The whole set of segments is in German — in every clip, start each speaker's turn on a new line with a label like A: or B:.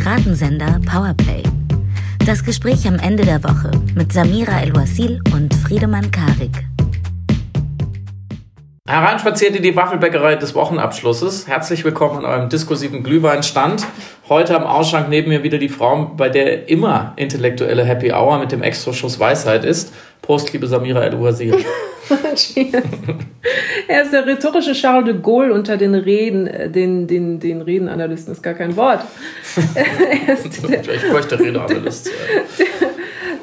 A: Piratensender Powerplay. Das Gespräch am Ende der Woche mit Samira El-Wasil und Friedemann Karik.
B: Hereinspaziert in die Waffelbäckerei des Wochenabschlusses. Herzlich willkommen an eurem diskursiven Glühweinstand. Heute am Ausschank neben mir wieder die Frau, bei der immer intellektuelle Happy Hour mit dem Extraschuss Weisheit ist. Prost, liebe Samira El-Wazir.
C: Cheers. Er ist der rhetorische Charles de Gaulle unter den Reden, äh, den, den, den Redenanalysten ist gar kein Wort. er ist der, ich möchte Redeanalyst sein. Der,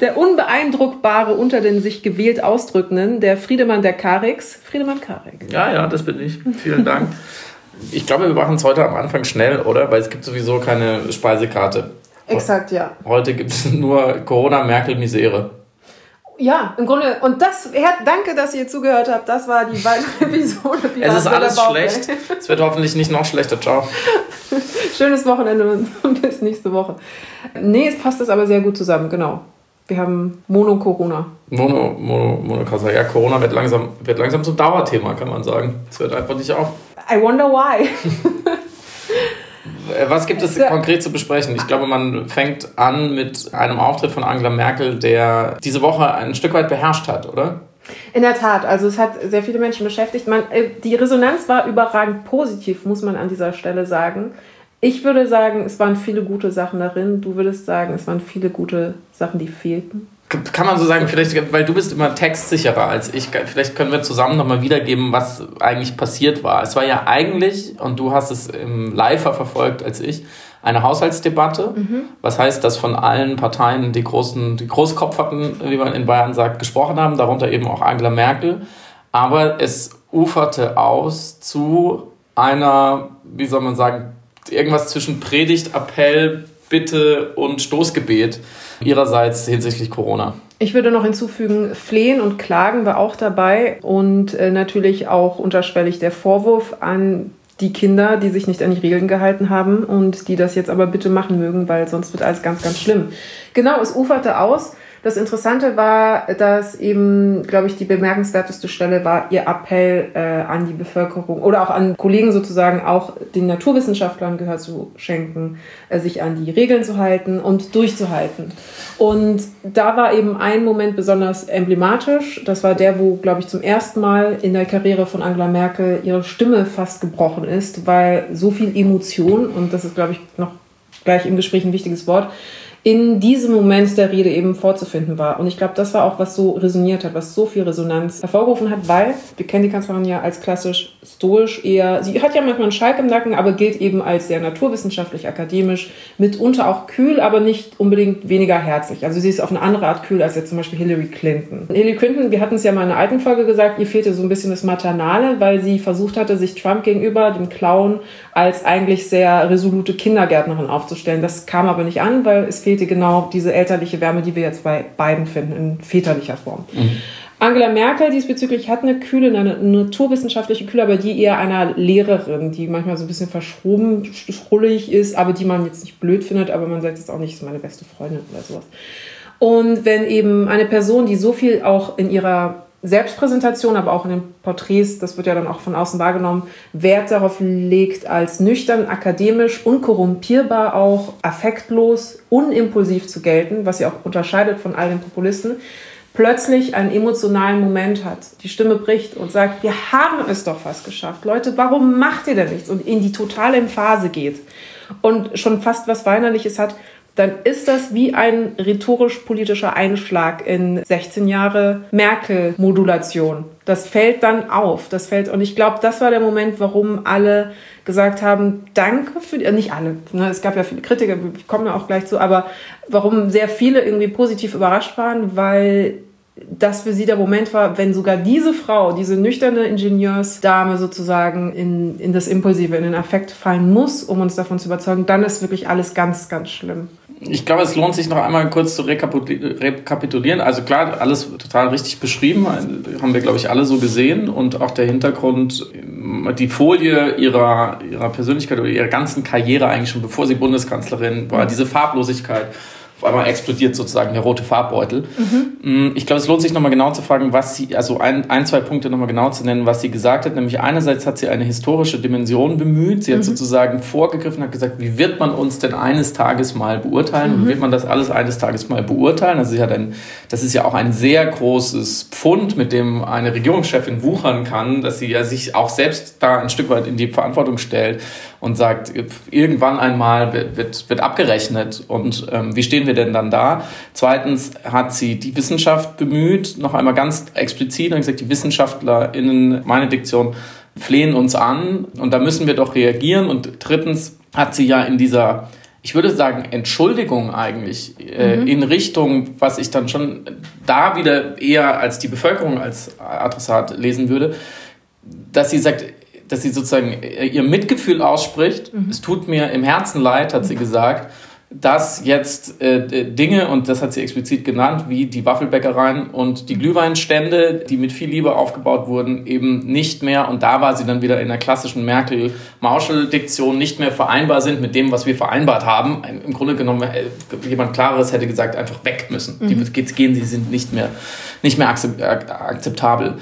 C: der Unbeeindruckbare unter den sich gewählt Ausdrückenden, der Friedemann der Karix. Friedemann Karik.
B: Ja, ja, das bin ich. Vielen Dank. Ich glaube, wir machen es heute am Anfang schnell, oder? Weil es gibt sowieso keine Speisekarte.
C: Exakt, ja.
B: Heute gibt es nur Corona, Merkel, Misere.
C: Ja, im Grunde, und das, danke, dass ihr zugehört habt. Das war die weitere Episode.
B: es ist alles schlecht. Es wird hoffentlich nicht noch schlechter. Ciao.
C: Schönes Wochenende und bis nächste Woche. Nee, es passt das aber sehr gut zusammen, genau. Wir haben Mono-Corona.
B: Mono, Mono, Mono, ja, Corona wird langsam, wird langsam zum Dauerthema, kann man sagen. Es wird einfach nicht auf.
C: I wonder why.
B: Äh, was gibt es konkret zu besprechen? Ich glaube, man fängt an mit einem Auftritt von Angela Merkel, der diese Woche ein Stück weit beherrscht hat, oder?
C: In der Tat, also es hat sehr viele Menschen beschäftigt. Man, äh, die Resonanz war überragend positiv, muss man an dieser Stelle sagen. Ich würde sagen, es waren viele gute Sachen darin. Du würdest sagen, es waren viele gute Sachen, die fehlten.
B: Kann man so sagen, vielleicht, weil du bist immer textsicherer als ich. Vielleicht können wir zusammen nochmal wiedergeben, was eigentlich passiert war. Es war ja eigentlich, und du hast es im Live verfolgt als ich, eine Haushaltsdebatte. Mhm. Was heißt, dass von allen Parteien die großen, die Großkopferten, wie man in Bayern sagt, gesprochen haben, darunter eben auch Angela Merkel. Aber es uferte aus zu einer, wie soll man sagen, irgendwas zwischen Predigt, Appell, Bitte und Stoßgebet ihrerseits hinsichtlich Corona.
C: Ich würde noch hinzufügen, Flehen und Klagen war auch dabei und äh, natürlich auch unterschwellig der Vorwurf an die Kinder, die sich nicht an die Regeln gehalten haben und die das jetzt aber bitte machen mögen, weil sonst wird alles ganz, ganz schlimm. Genau, es uferte aus. Das Interessante war, dass eben, glaube ich, die bemerkenswerteste Stelle war ihr Appell äh, an die Bevölkerung oder auch an Kollegen sozusagen, auch den Naturwissenschaftlern gehört zu schenken, äh, sich an die Regeln zu halten und durchzuhalten. Und da war eben ein Moment besonders emblematisch. Das war der, wo, glaube ich, zum ersten Mal in der Karriere von Angela Merkel ihre Stimme fast gebrochen ist, weil so viel Emotion, und das ist, glaube ich, noch gleich im Gespräch ein wichtiges Wort, in diesem Moment der Rede eben vorzufinden war. Und ich glaube, das war auch, was so resoniert hat, was so viel Resonanz hervorgerufen hat, weil wir kennen die Kanzlerin ja als klassisch stoisch eher, sie hat ja manchmal einen Schalk im Nacken, aber gilt eben als sehr naturwissenschaftlich, akademisch, mitunter auch kühl, aber nicht unbedingt weniger herzlich. Also sie ist auf eine andere Art kühl als jetzt zum Beispiel Hillary Clinton. Und Hillary Clinton, wir hatten es ja mal in einer alten Folge gesagt, ihr fehlte so ein bisschen das Maternale, weil sie versucht hatte, sich Trump gegenüber, dem Clown, als eigentlich sehr resolute Kindergärtnerin aufzustellen. Das kam aber nicht an, weil es fehlte fehlte genau diese elterliche Wärme, die wir jetzt bei beiden finden, in väterlicher Form. Mhm. Angela Merkel diesbezüglich hat eine kühle, eine naturwissenschaftliche Kühle, aber die eher einer Lehrerin, die manchmal so ein bisschen verschroben, schrullig ist, aber die man jetzt nicht blöd findet, aber man sagt jetzt auch nicht, ist meine beste Freundin oder sowas. Und wenn eben eine Person, die so viel auch in ihrer Selbstpräsentation, aber auch in den Porträts, das wird ja dann auch von außen wahrgenommen, Wert darauf legt, als nüchtern, akademisch, unkorrumpierbar auch, affektlos, unimpulsiv zu gelten, was sie auch unterscheidet von all den Populisten, plötzlich einen emotionalen Moment hat, die Stimme bricht und sagt, wir haben es doch fast geschafft. Leute, warum macht ihr denn nichts? Und in die totale Emphase geht und schon fast was Weinerliches hat, dann ist das wie ein rhetorisch-politischer Einschlag in 16 Jahre Merkel-Modulation. Das fällt dann auf. Das fällt, und ich glaube, das war der Moment, warum alle gesagt haben, danke für die, äh, nicht alle, ne, es gab ja viele Kritiker, wir kommen ja auch gleich zu, aber warum sehr viele irgendwie positiv überrascht waren, weil das für sie der Moment war, wenn sogar diese Frau, diese nüchterne Ingenieursdame sozusagen in, in das Impulsive, in den Affekt fallen muss, um uns davon zu überzeugen, dann ist wirklich alles ganz, ganz schlimm.
B: Ich glaube, es lohnt sich noch einmal kurz zu rekapitulieren. Also klar, alles total richtig beschrieben, haben wir, glaube ich, alle so gesehen. Und auch der Hintergrund, die Folie ihrer, ihrer Persönlichkeit oder ihrer ganzen Karriere eigentlich schon, bevor sie Bundeskanzlerin war, diese Farblosigkeit auf einmal explodiert sozusagen der rote Farbbeutel. Mhm. Ich glaube, es lohnt sich nochmal genau zu fragen, was sie, also ein, ein zwei Punkte nochmal genau zu nennen, was sie gesagt hat. Nämlich einerseits hat sie eine historische Dimension bemüht. Sie hat mhm. sozusagen vorgegriffen, hat gesagt, wie wird man uns denn eines Tages mal beurteilen? Mhm. Und wird man das alles eines Tages mal beurteilen? Also sie hat ein, das ist ja auch ein sehr großes Pfund, mit dem eine Regierungschefin wuchern kann, dass sie ja sich auch selbst da ein Stück weit in die Verantwortung stellt und sagt, irgendwann einmal wird, wird, wird abgerechnet und ähm, wie stehen wir denn dann da? Zweitens hat sie die Wissenschaft bemüht, noch einmal ganz explizit und gesagt, die WissenschaftlerInnen, meine Diktion, flehen uns an und da müssen wir doch reagieren und drittens hat sie ja in dieser ich würde sagen, Entschuldigung eigentlich äh, mhm. in Richtung, was ich dann schon da wieder eher als die Bevölkerung als Adressat lesen würde, dass sie sagt, dass sie sozusagen äh, ihr Mitgefühl ausspricht. Mhm. Es tut mir im Herzen leid, hat sie gesagt dass jetzt äh, Dinge, und das hat sie explizit genannt, wie die Waffelbäckereien und die Glühweinstände, die mit viel Liebe aufgebaut wurden, eben nicht mehr, und da war sie dann wieder in der klassischen Merkel-Marshall-Diktion, nicht mehr vereinbar sind mit dem, was wir vereinbart haben. Im Grunde genommen, äh, jemand Klares hätte gesagt, einfach weg müssen. Mhm. Die gehen, sie sind nicht mehr, nicht mehr akzeptabel.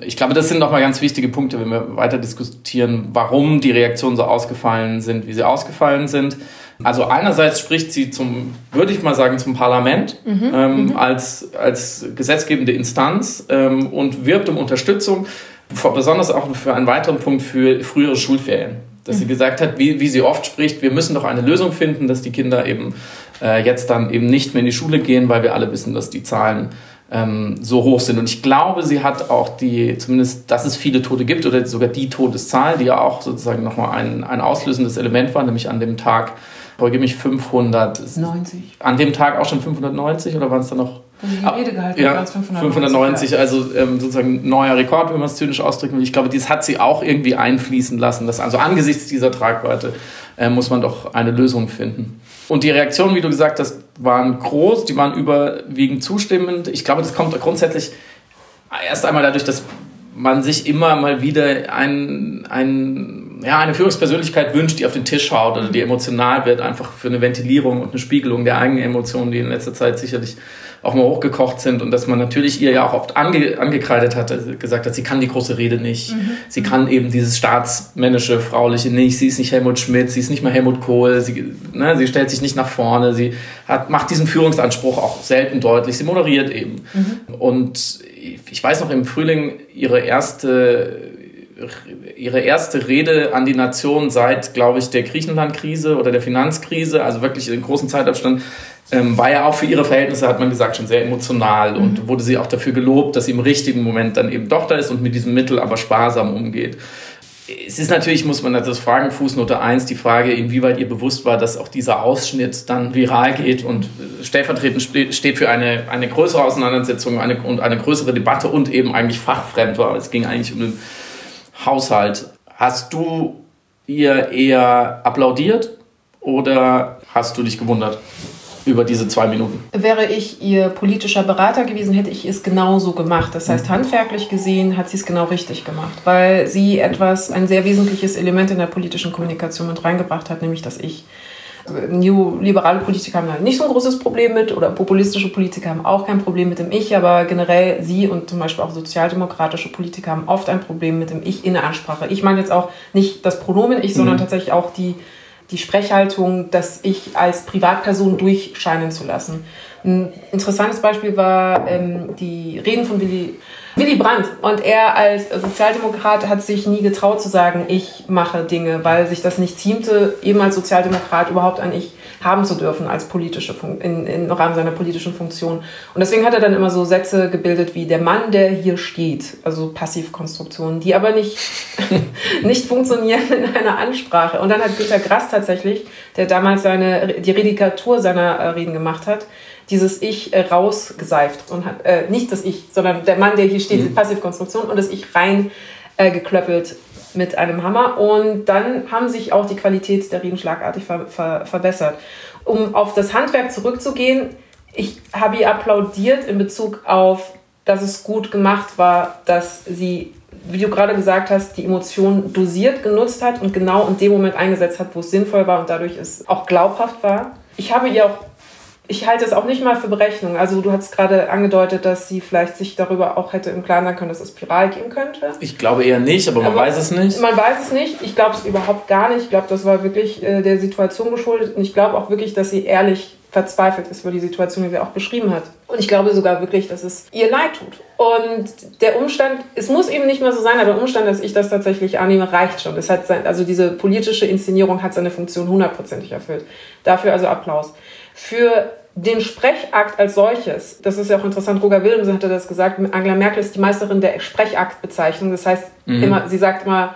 B: Ich glaube, das sind nochmal ganz wichtige Punkte, wenn wir weiter diskutieren, warum die Reaktionen so ausgefallen sind, wie sie ausgefallen sind. Also einerseits spricht sie zum, würde ich mal sagen, zum Parlament mhm, ähm, mhm. als, als gesetzgebende Instanz ähm, und wirbt um Unterstützung, besonders auch für einen weiteren Punkt für frühere Schulferien. Dass mhm. sie gesagt hat, wie, wie sie oft spricht, wir müssen doch eine Lösung finden, dass die Kinder eben äh, jetzt dann eben nicht mehr in die Schule gehen, weil wir alle wissen, dass die Zahlen ähm, so hoch sind. Und ich glaube, sie hat auch die, zumindest, dass es viele Tote gibt oder sogar die Todeszahl, die ja auch sozusagen nochmal ein, ein auslösendes Element war, nämlich an dem Tag, korrigiere mich, 590. An dem Tag auch schon 590 oder waren es dann noch? Die Rede gehalten ja, 590, 590 also ähm, sozusagen neuer Rekord, wenn man es zynisch ausdrücken will. Ich glaube, dies hat sie auch irgendwie einfließen lassen. Dass, also angesichts dieser Tragweite äh, muss man doch eine Lösung finden. Und die Reaktionen, wie du gesagt hast, waren groß, die waren überwiegend zustimmend. Ich glaube, das kommt grundsätzlich erst einmal dadurch, dass man sich immer mal wieder ein, ein, ja, eine Führungspersönlichkeit wünscht, die auf den Tisch schaut oder die emotional wird, einfach für eine Ventilierung und eine Spiegelung der eigenen Emotionen, die in letzter Zeit sicherlich auch mal hochgekocht sind und dass man natürlich ihr ja auch oft ange, angekreidet hat, also gesagt hat, sie kann die große Rede nicht, mhm. sie kann eben dieses staatsmännische, frauliche nicht, sie ist nicht Helmut Schmidt, sie ist nicht mal Helmut Kohl, sie, ne, sie stellt sich nicht nach vorne, sie hat, macht diesen Führungsanspruch auch selten deutlich, sie moderiert eben. Mhm. Und ich weiß noch im Frühling ihre erste ihre erste Rede an die Nation seit, glaube ich, der Griechenland-Krise oder der Finanzkrise, also wirklich in großen Zeitabstand, ähm, war ja auch für ihre Verhältnisse, hat man gesagt, schon sehr emotional mhm. und wurde sie auch dafür gelobt, dass sie im richtigen Moment dann eben doch da ist und mit diesem Mittel aber sparsam umgeht. Es ist natürlich, muss man das fragen, Fußnote 1, die Frage, inwieweit ihr bewusst war, dass auch dieser Ausschnitt dann viral geht und stellvertretend steht für eine, eine größere Auseinandersetzung eine, und eine größere Debatte und eben eigentlich fachfremd war. Es ging eigentlich um den Haushalt. Hast du ihr eher applaudiert oder hast du dich gewundert? über diese zwei Minuten.
C: Wäre ich ihr politischer Berater gewesen, hätte ich es genauso gemacht. Das heißt, handwerklich gesehen hat sie es genau richtig gemacht, weil sie etwas, ein sehr wesentliches Element in der politischen Kommunikation mit reingebracht hat, nämlich dass ich neoliberale Politiker haben halt nicht so ein großes Problem mit oder populistische Politiker haben auch kein Problem mit dem Ich, aber generell sie und zum Beispiel auch sozialdemokratische Politiker haben oft ein Problem mit dem Ich in der Ansprache. Ich meine jetzt auch nicht das Pronomen Ich, sondern mhm. tatsächlich auch die, die Sprechhaltung, das Ich als Privatperson durchscheinen zu lassen. Ein interessantes Beispiel war ähm, die Reden von Willy Willy Brandt. Und er als Sozialdemokrat hat sich nie getraut zu sagen, ich mache Dinge, weil sich das nicht ziemte, eben als Sozialdemokrat überhaupt ein Ich haben zu dürfen als politische Fun in, im Rahmen seiner politischen Funktion. Und deswegen hat er dann immer so Sätze gebildet wie der Mann, der hier steht, also Passivkonstruktionen, die aber nicht, nicht funktionieren in einer Ansprache. Und dann hat Günter Grass tatsächlich, der damals seine, die Redikatur seiner äh, Reden gemacht hat, dieses Ich äh, rausgeseift und hat, äh, nicht das Ich, sondern der Mann, der hier steht, mhm. die Passivkonstruktion und das Ich rein äh, geklöppelt mit einem Hammer. Und dann haben sich auch die Qualität der Reden schlagartig ver ver verbessert. Um auf das Handwerk zurückzugehen, ich habe ihr applaudiert in Bezug auf, dass es gut gemacht war, dass sie, wie du gerade gesagt hast, die Emotionen dosiert genutzt hat und genau in dem Moment eingesetzt hat, wo es sinnvoll war und dadurch es auch glaubhaft war. Ich habe ihr auch ich halte es auch nicht mal für Berechnung. Also du hast gerade angedeutet, dass sie vielleicht sich darüber auch hätte im Klaren sein können, dass es Spiral gehen könnte.
B: Ich glaube eher nicht, aber man aber weiß es nicht.
C: Man weiß es nicht. Ich glaube es überhaupt gar nicht. Ich glaube, das war wirklich äh, der Situation geschuldet. Und ich glaube auch wirklich, dass sie ehrlich verzweifelt ist über die Situation, die sie auch beschrieben hat. Und ich glaube sogar wirklich, dass es ihr leid tut. Und der Umstand, es muss eben nicht mehr so sein, aber der Umstand, dass ich das tatsächlich annehme, reicht schon. Das hat sein, also diese politische Inszenierung hat seine Funktion hundertprozentig erfüllt. Dafür also Applaus. Für den Sprechakt als solches, das ist ja auch interessant, Roger Willemsen hatte das gesagt, Angela Merkel ist die Meisterin der Sprechaktbezeichnung. Das heißt, mhm. immer, sie sagt immer,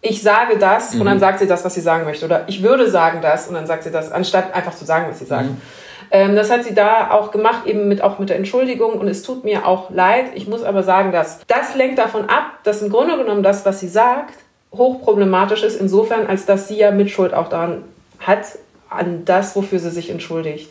C: ich sage das mhm. und dann mhm. sagt sie das, was sie sagen möchte. Oder ich würde sagen das und dann sagt sie das, anstatt einfach zu sagen, was sie sagt. Mhm. Ähm, das hat sie da auch gemacht, eben mit, auch mit der Entschuldigung und es tut mir auch leid. Ich muss aber sagen, dass das lenkt davon ab, dass im Grunde genommen das, was sie sagt, hochproblematisch ist, insofern, als dass sie ja Mitschuld auch daran hat, an das, wofür sie sich entschuldigt.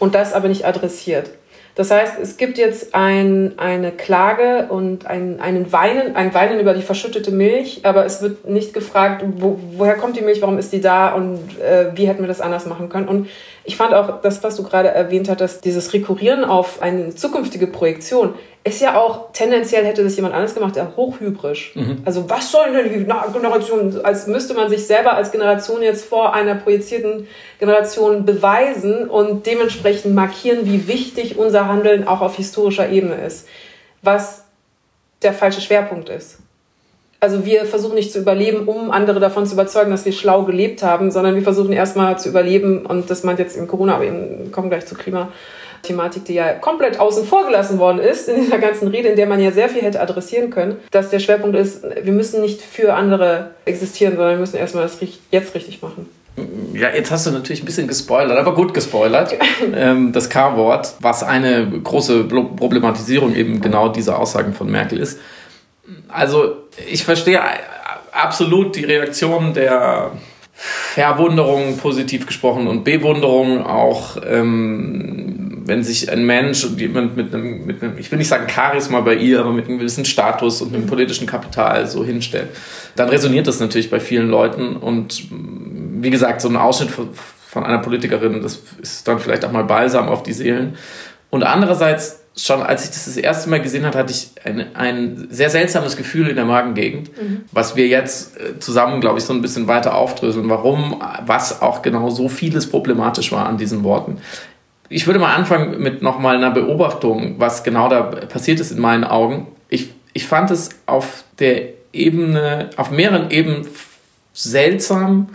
C: Und das aber nicht adressiert. Das heißt, es gibt jetzt ein, eine Klage und ein, einen Weinen, ein Weinen über die verschüttete Milch, aber es wird nicht gefragt, wo, woher kommt die Milch, warum ist die da und äh, wie hätten wir das anders machen können. Und ich fand auch das, was du gerade erwähnt hattest, dieses Rekurrieren auf eine zukünftige Projektion, ist ja auch tendenziell hätte das jemand anders gemacht, ja hochhybrisch. Mhm. Also was soll denn die Generation, als müsste man sich selber als Generation jetzt vor einer projizierten Generation beweisen und dementsprechend markieren, wie wichtig unser Handeln auch auf historischer Ebene ist. Was der falsche Schwerpunkt ist. Also wir versuchen nicht zu überleben, um andere davon zu überzeugen, dass wir schlau gelebt haben, sondern wir versuchen erstmal zu überleben und das meint jetzt in Corona, aber eben kommen gleich zu Klima. Thematik, die ja komplett außen vor gelassen worden ist in dieser ganzen Rede, in der man ja sehr viel hätte adressieren können, dass der Schwerpunkt ist, wir müssen nicht für andere existieren, sondern wir müssen erstmal das jetzt richtig machen.
B: Ja, jetzt hast du natürlich ein bisschen gespoilert, aber gut gespoilert. ähm, das K-Wort, was eine große Problematisierung eben genau dieser Aussagen von Merkel ist. Also, ich verstehe absolut die Reaktion der Verwunderung positiv gesprochen und Bewunderung auch, ähm, wenn sich ein Mensch und jemand mit einem, mit einem, ich will nicht sagen Charisma bei ihr, aber mit einem gewissen Status und einem politischen Kapital so hinstellt, dann resoniert das natürlich bei vielen Leuten und wie gesagt, so ein Ausschnitt von, von einer Politikerin, das ist dann vielleicht auch mal balsam auf die Seelen. Und andererseits schon als ich das das erste Mal gesehen habe, hatte ich ein, ein sehr seltsames Gefühl in der Magengegend, mhm. was wir jetzt äh, zusammen, glaube ich, so ein bisschen weiter aufdröseln, warum, was auch genau so vieles problematisch war an diesen Worten. Ich würde mal anfangen mit nochmal einer Beobachtung, was genau da passiert ist in meinen Augen. Ich, ich fand es auf der Ebene, auf mehreren Ebenen seltsam,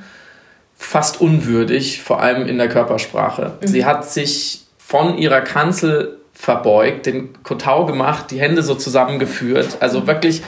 B: fast unwürdig, vor allem in der Körpersprache. Mhm. Sie hat sich von ihrer Kanzel verbeugt, den Kotau gemacht, die Hände so zusammengeführt. Also wirklich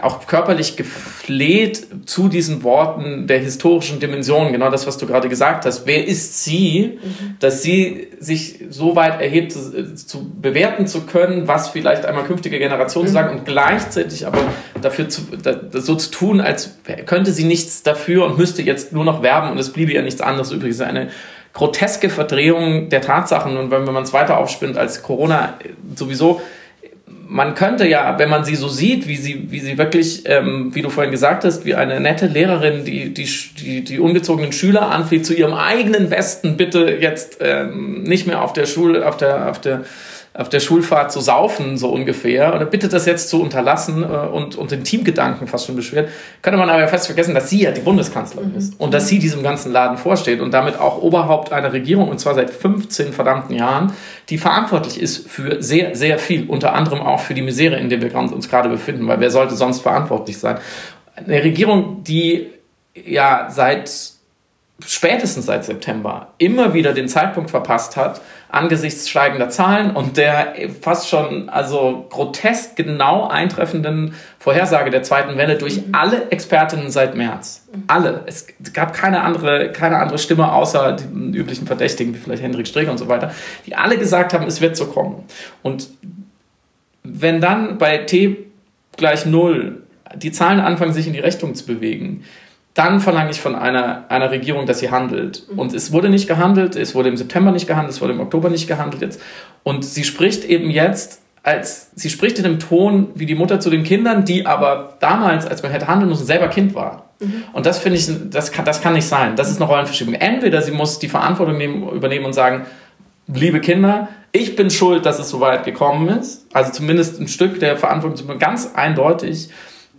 B: auch körperlich gefleht zu diesen Worten der historischen Dimension, genau das, was du gerade gesagt hast. Wer ist sie, mhm. dass sie sich so weit erhebt, zu, zu, bewerten zu können, was vielleicht einmal künftige Generationen mhm. sagen und gleichzeitig aber dafür zu, da, so zu tun, als könnte sie nichts dafür und müsste jetzt nur noch werben und es bliebe ja nichts anderes übrig. Ist eine groteske Verdrehung der Tatsachen. Und wenn, wenn man es weiter aufspinnt als Corona sowieso, man könnte ja, wenn man sie so sieht, wie sie, wie sie wirklich, ähm, wie du vorhin gesagt hast, wie eine nette Lehrerin, die die, die, die ungezogenen Schüler anflieht, zu ihrem eigenen Besten bitte jetzt ähm, nicht mehr auf der Schule, auf der, auf der auf der Schulfahrt zu saufen, so ungefähr, oder bittet das jetzt zu unterlassen äh, und, und den Teamgedanken fast schon beschwert, könnte man aber fest vergessen, dass sie ja die Bundeskanzlerin mhm. ist und dass sie diesem ganzen Laden vorsteht und damit auch Oberhaupt einer Regierung, und zwar seit 15 verdammten Jahren, die verantwortlich ist für sehr, sehr viel, unter anderem auch für die Misere, in der wir uns gerade befinden, weil wer sollte sonst verantwortlich sein? Eine Regierung, die ja seit spätestens seit September immer wieder den Zeitpunkt verpasst hat, angesichts steigender Zahlen und der fast schon also grotesk genau eintreffenden Vorhersage der zweiten Welle durch mhm. alle Expertinnen seit März. Mhm. Alle. Es gab keine andere, keine andere Stimme außer den üblichen Verdächtigen, wie vielleicht Hendrik Streeck und so weiter, die alle gesagt haben, es wird so kommen. Und wenn dann bei T gleich Null die Zahlen anfangen, sich in die Richtung zu bewegen, dann verlange ich von einer, einer Regierung, dass sie handelt. Mhm. Und es wurde nicht gehandelt, es wurde im September nicht gehandelt, es wurde im Oktober nicht gehandelt jetzt. Und sie spricht eben jetzt als, sie spricht in einem Ton wie die Mutter zu den Kindern, die aber damals, als man hätte handeln müssen, selber Kind war. Mhm. Und das finde ich, das kann, das kann nicht sein. Das ist eine Rollenverschiebung. Entweder sie muss die Verantwortung nehmen, übernehmen und sagen, liebe Kinder, ich bin schuld, dass es so weit gekommen ist. Also zumindest ein Stück der Verantwortung ganz eindeutig.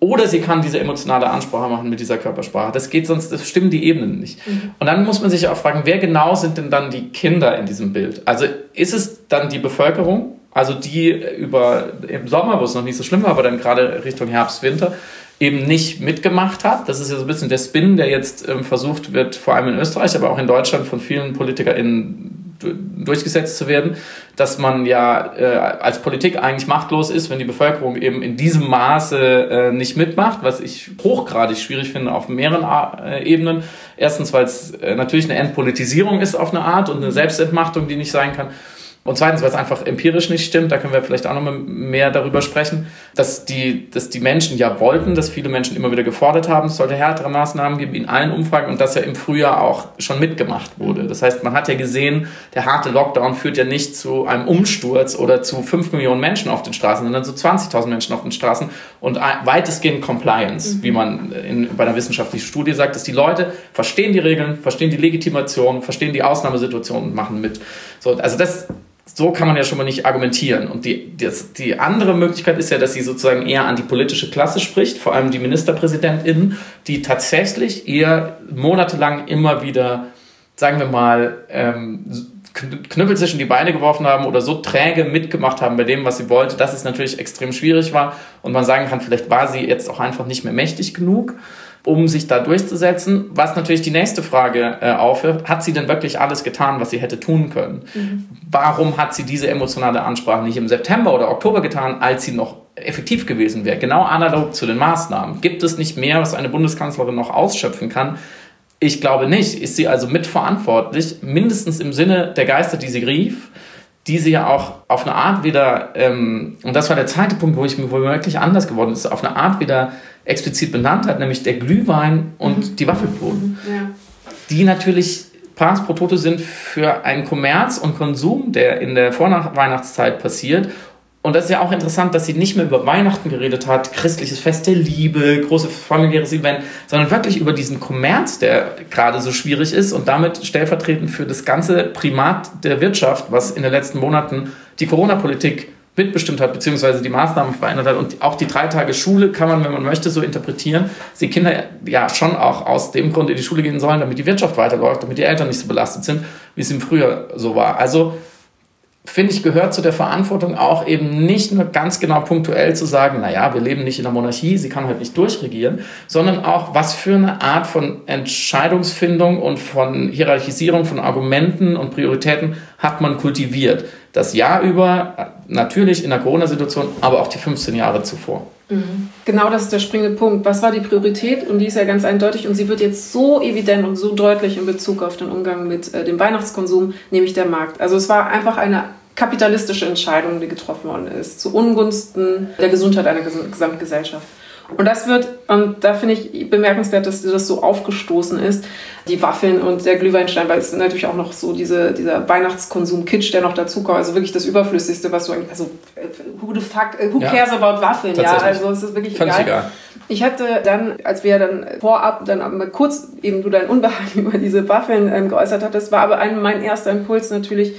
B: Oder sie kann diese emotionale Ansprache machen mit dieser Körpersprache. Das geht sonst, das stimmen die Ebenen nicht. Mhm. Und dann muss man sich auch fragen, wer genau sind denn dann die Kinder in diesem Bild? Also ist es dann die Bevölkerung, also die über im Sommer, wo es noch nicht so schlimm war, aber dann gerade Richtung Herbst, Winter, eben nicht mitgemacht hat. Das ist ja so ein bisschen der Spin, der jetzt ähm, versucht wird, vor allem in Österreich, aber auch in Deutschland von vielen PolitikerInnen durchgesetzt zu werden, dass man ja äh, als Politik eigentlich machtlos ist, wenn die Bevölkerung eben in diesem Maße äh, nicht mitmacht, was ich hochgradig schwierig finde auf mehreren äh, Ebenen. Erstens, weil es äh, natürlich eine Entpolitisierung ist auf eine Art und eine Selbstentmachtung, die nicht sein kann. Und zweitens, weil es einfach empirisch nicht stimmt, da können wir vielleicht auch noch mehr darüber sprechen, dass die, dass die Menschen ja wollten, dass viele Menschen immer wieder gefordert haben, es sollte härtere Maßnahmen geben in allen Umfragen und dass ja im Frühjahr auch schon mitgemacht wurde. Das heißt, man hat ja gesehen, der harte Lockdown führt ja nicht zu einem Umsturz oder zu 5 Millionen Menschen auf den Straßen, sondern zu 20.000 Menschen auf den Straßen und weitestgehend Compliance, mhm. wie man in, bei einer wissenschaftlichen Studie sagt, dass die Leute verstehen die Regeln, verstehen die Legitimation, verstehen die Ausnahmesituation und machen mit. So, also das so kann man ja schon mal nicht argumentieren. Und die, das, die andere Möglichkeit ist ja, dass sie sozusagen eher an die politische Klasse spricht, vor allem die MinisterpräsidentInnen, die tatsächlich eher monatelang immer wieder, sagen wir mal, ähm, Knüppel zwischen die Beine geworfen haben oder so träge mitgemacht haben bei dem, was sie wollte, dass es natürlich extrem schwierig war und man sagen kann, vielleicht war sie jetzt auch einfach nicht mehr mächtig genug um sich da durchzusetzen. Was natürlich die nächste Frage äh, aufwirft, hat sie denn wirklich alles getan, was sie hätte tun können? Mhm. Warum hat sie diese emotionale Ansprache nicht im September oder Oktober getan, als sie noch effektiv gewesen wäre? Genau analog zu den Maßnahmen. Gibt es nicht mehr, was eine Bundeskanzlerin noch ausschöpfen kann? Ich glaube nicht. Ist sie also mitverantwortlich, mindestens im Sinne der Geister, die sie rief, die sie ja auch auf eine Art wieder, ähm, und das war der zweite Punkt, wo ich mir wohl wirklich anders geworden ist, auf eine Art wieder explizit benannt hat, nämlich der Glühwein und mhm. die Waffelboden. Ja. Die natürlich Pass pro Tote sind für einen Kommerz und Konsum, der in der Vorweihnachtszeit passiert. Und das ist ja auch interessant, dass sie nicht mehr über Weihnachten geredet hat, christliches Fest der Liebe, großes familiäres Event, sondern wirklich über diesen Kommerz, der gerade so schwierig ist und damit stellvertretend für das ganze Primat der Wirtschaft, was in den letzten Monaten die Corona-Politik mitbestimmt hat, beziehungsweise die Maßnahmen verändert hat. Und auch die drei Tage Schule kann man, wenn man möchte, so interpretieren, dass die Kinder ja schon auch aus dem Grund in die Schule gehen sollen, damit die Wirtschaft weiterläuft, damit die Eltern nicht so belastet sind, wie es im Frühjahr so war. Also finde ich, gehört zu der Verantwortung auch eben nicht nur ganz genau punktuell zu sagen, naja, wir leben nicht in der Monarchie, sie kann halt nicht durchregieren, sondern auch, was für eine Art von Entscheidungsfindung und von Hierarchisierung von Argumenten und Prioritäten hat man kultiviert. Das Jahr über, natürlich in der Corona-Situation, aber auch die 15 Jahre zuvor.
C: Mhm. Genau das ist der springende Punkt. Was war die Priorität? Und die ist ja ganz eindeutig und sie wird jetzt so evident und so deutlich in Bezug auf den Umgang mit äh, dem Weihnachtskonsum, nämlich der Markt. Also es war einfach eine kapitalistische Entscheidung, die getroffen worden ist, zu Ungunsten der Gesundheit einer Gesamtgesellschaft. Und das wird, und da finde ich bemerkenswert, dass das so aufgestoßen ist, die Waffeln und der Glühweinstein, weil es natürlich auch noch so diese, dieser Weihnachtskonsum-Kitsch, der noch dazukommt, also wirklich das Überflüssigste, was du eigentlich, also who the fuck, who cares ja, about Waffeln, ja, also es ist wirklich egal. egal. Ich hatte dann, als wir dann vorab dann mal kurz eben du dein Unbehagen über diese Waffeln ähm, geäußert hattest, war aber ein, mein erster Impuls natürlich,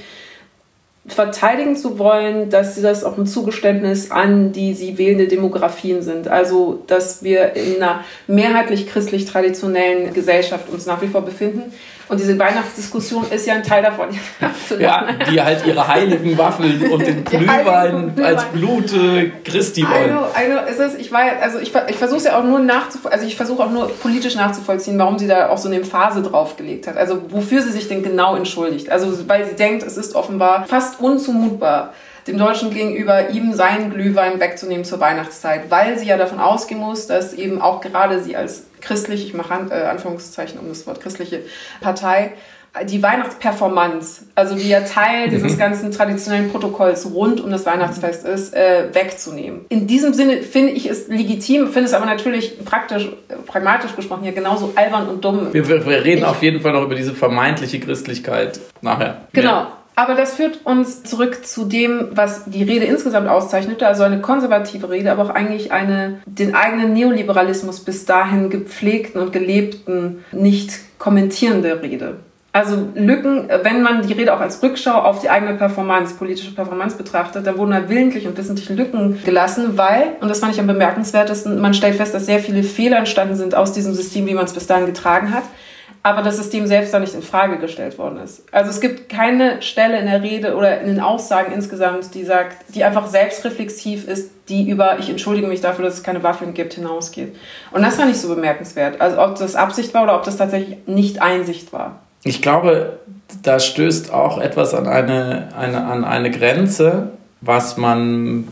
C: verteidigen zu wollen, dass das auch ein Zugeständnis an die sie wählende Demografien sind. Also, dass wir in einer mehrheitlich christlich-traditionellen Gesellschaft uns nach wie vor befinden und diese Weihnachtsdiskussion ist ja ein Teil davon.
B: ja, die halt ihre heiligen Waffeln und den Glühwein als Blute Christi wollen.
C: Also, also ist es, ich war also ich, ich versuche es ja auch nur nachzuvollziehen, also ich versuche auch nur politisch nachzuvollziehen, warum sie da auch so eine Phase draufgelegt hat. Also wofür sie sich denn genau entschuldigt. Also weil sie denkt, es ist offenbar fast unzumutbar dem Deutschen gegenüber ihm seinen Glühwein wegzunehmen zur Weihnachtszeit, weil sie ja davon ausgehen muss, dass eben auch gerade sie als christlich, ich mache äh, Anführungszeichen um das Wort christliche Partei, die Weihnachtsperformance, also die ja Teil dieses ganzen traditionellen Protokolls rund um das Weihnachtsfest ist, äh, wegzunehmen. In diesem Sinne finde ich es legitim, finde es aber natürlich praktisch, pragmatisch gesprochen hier genauso albern und dumm.
B: Wir, wir reden ich, auf jeden Fall noch über diese vermeintliche Christlichkeit nachher.
C: Genau. Ja. Aber das führt uns zurück zu dem, was die Rede insgesamt auszeichnete, also eine konservative Rede, aber auch eigentlich eine den eigenen Neoliberalismus bis dahin gepflegten und gelebten, nicht kommentierende Rede. Also Lücken, wenn man die Rede auch als Rückschau auf die eigene Performance, politische Performance betrachtet, da wurden da willentlich und wissentlich Lücken gelassen, weil, und das fand ich am bemerkenswertesten, man stellt fest, dass sehr viele Fehler entstanden sind aus diesem System, wie man es bis dahin getragen hat aber das System selbst da nicht in Frage gestellt worden ist. Also es gibt keine Stelle in der Rede oder in den Aussagen insgesamt, die sagt, die einfach selbstreflexiv ist, die über ich entschuldige mich dafür, dass es keine Waffen gibt, hinausgeht. Und das war nicht so bemerkenswert. Also ob das Absicht war oder ob das tatsächlich nicht Einsicht war.
B: Ich glaube, da stößt auch etwas an eine, eine, an eine Grenze, was man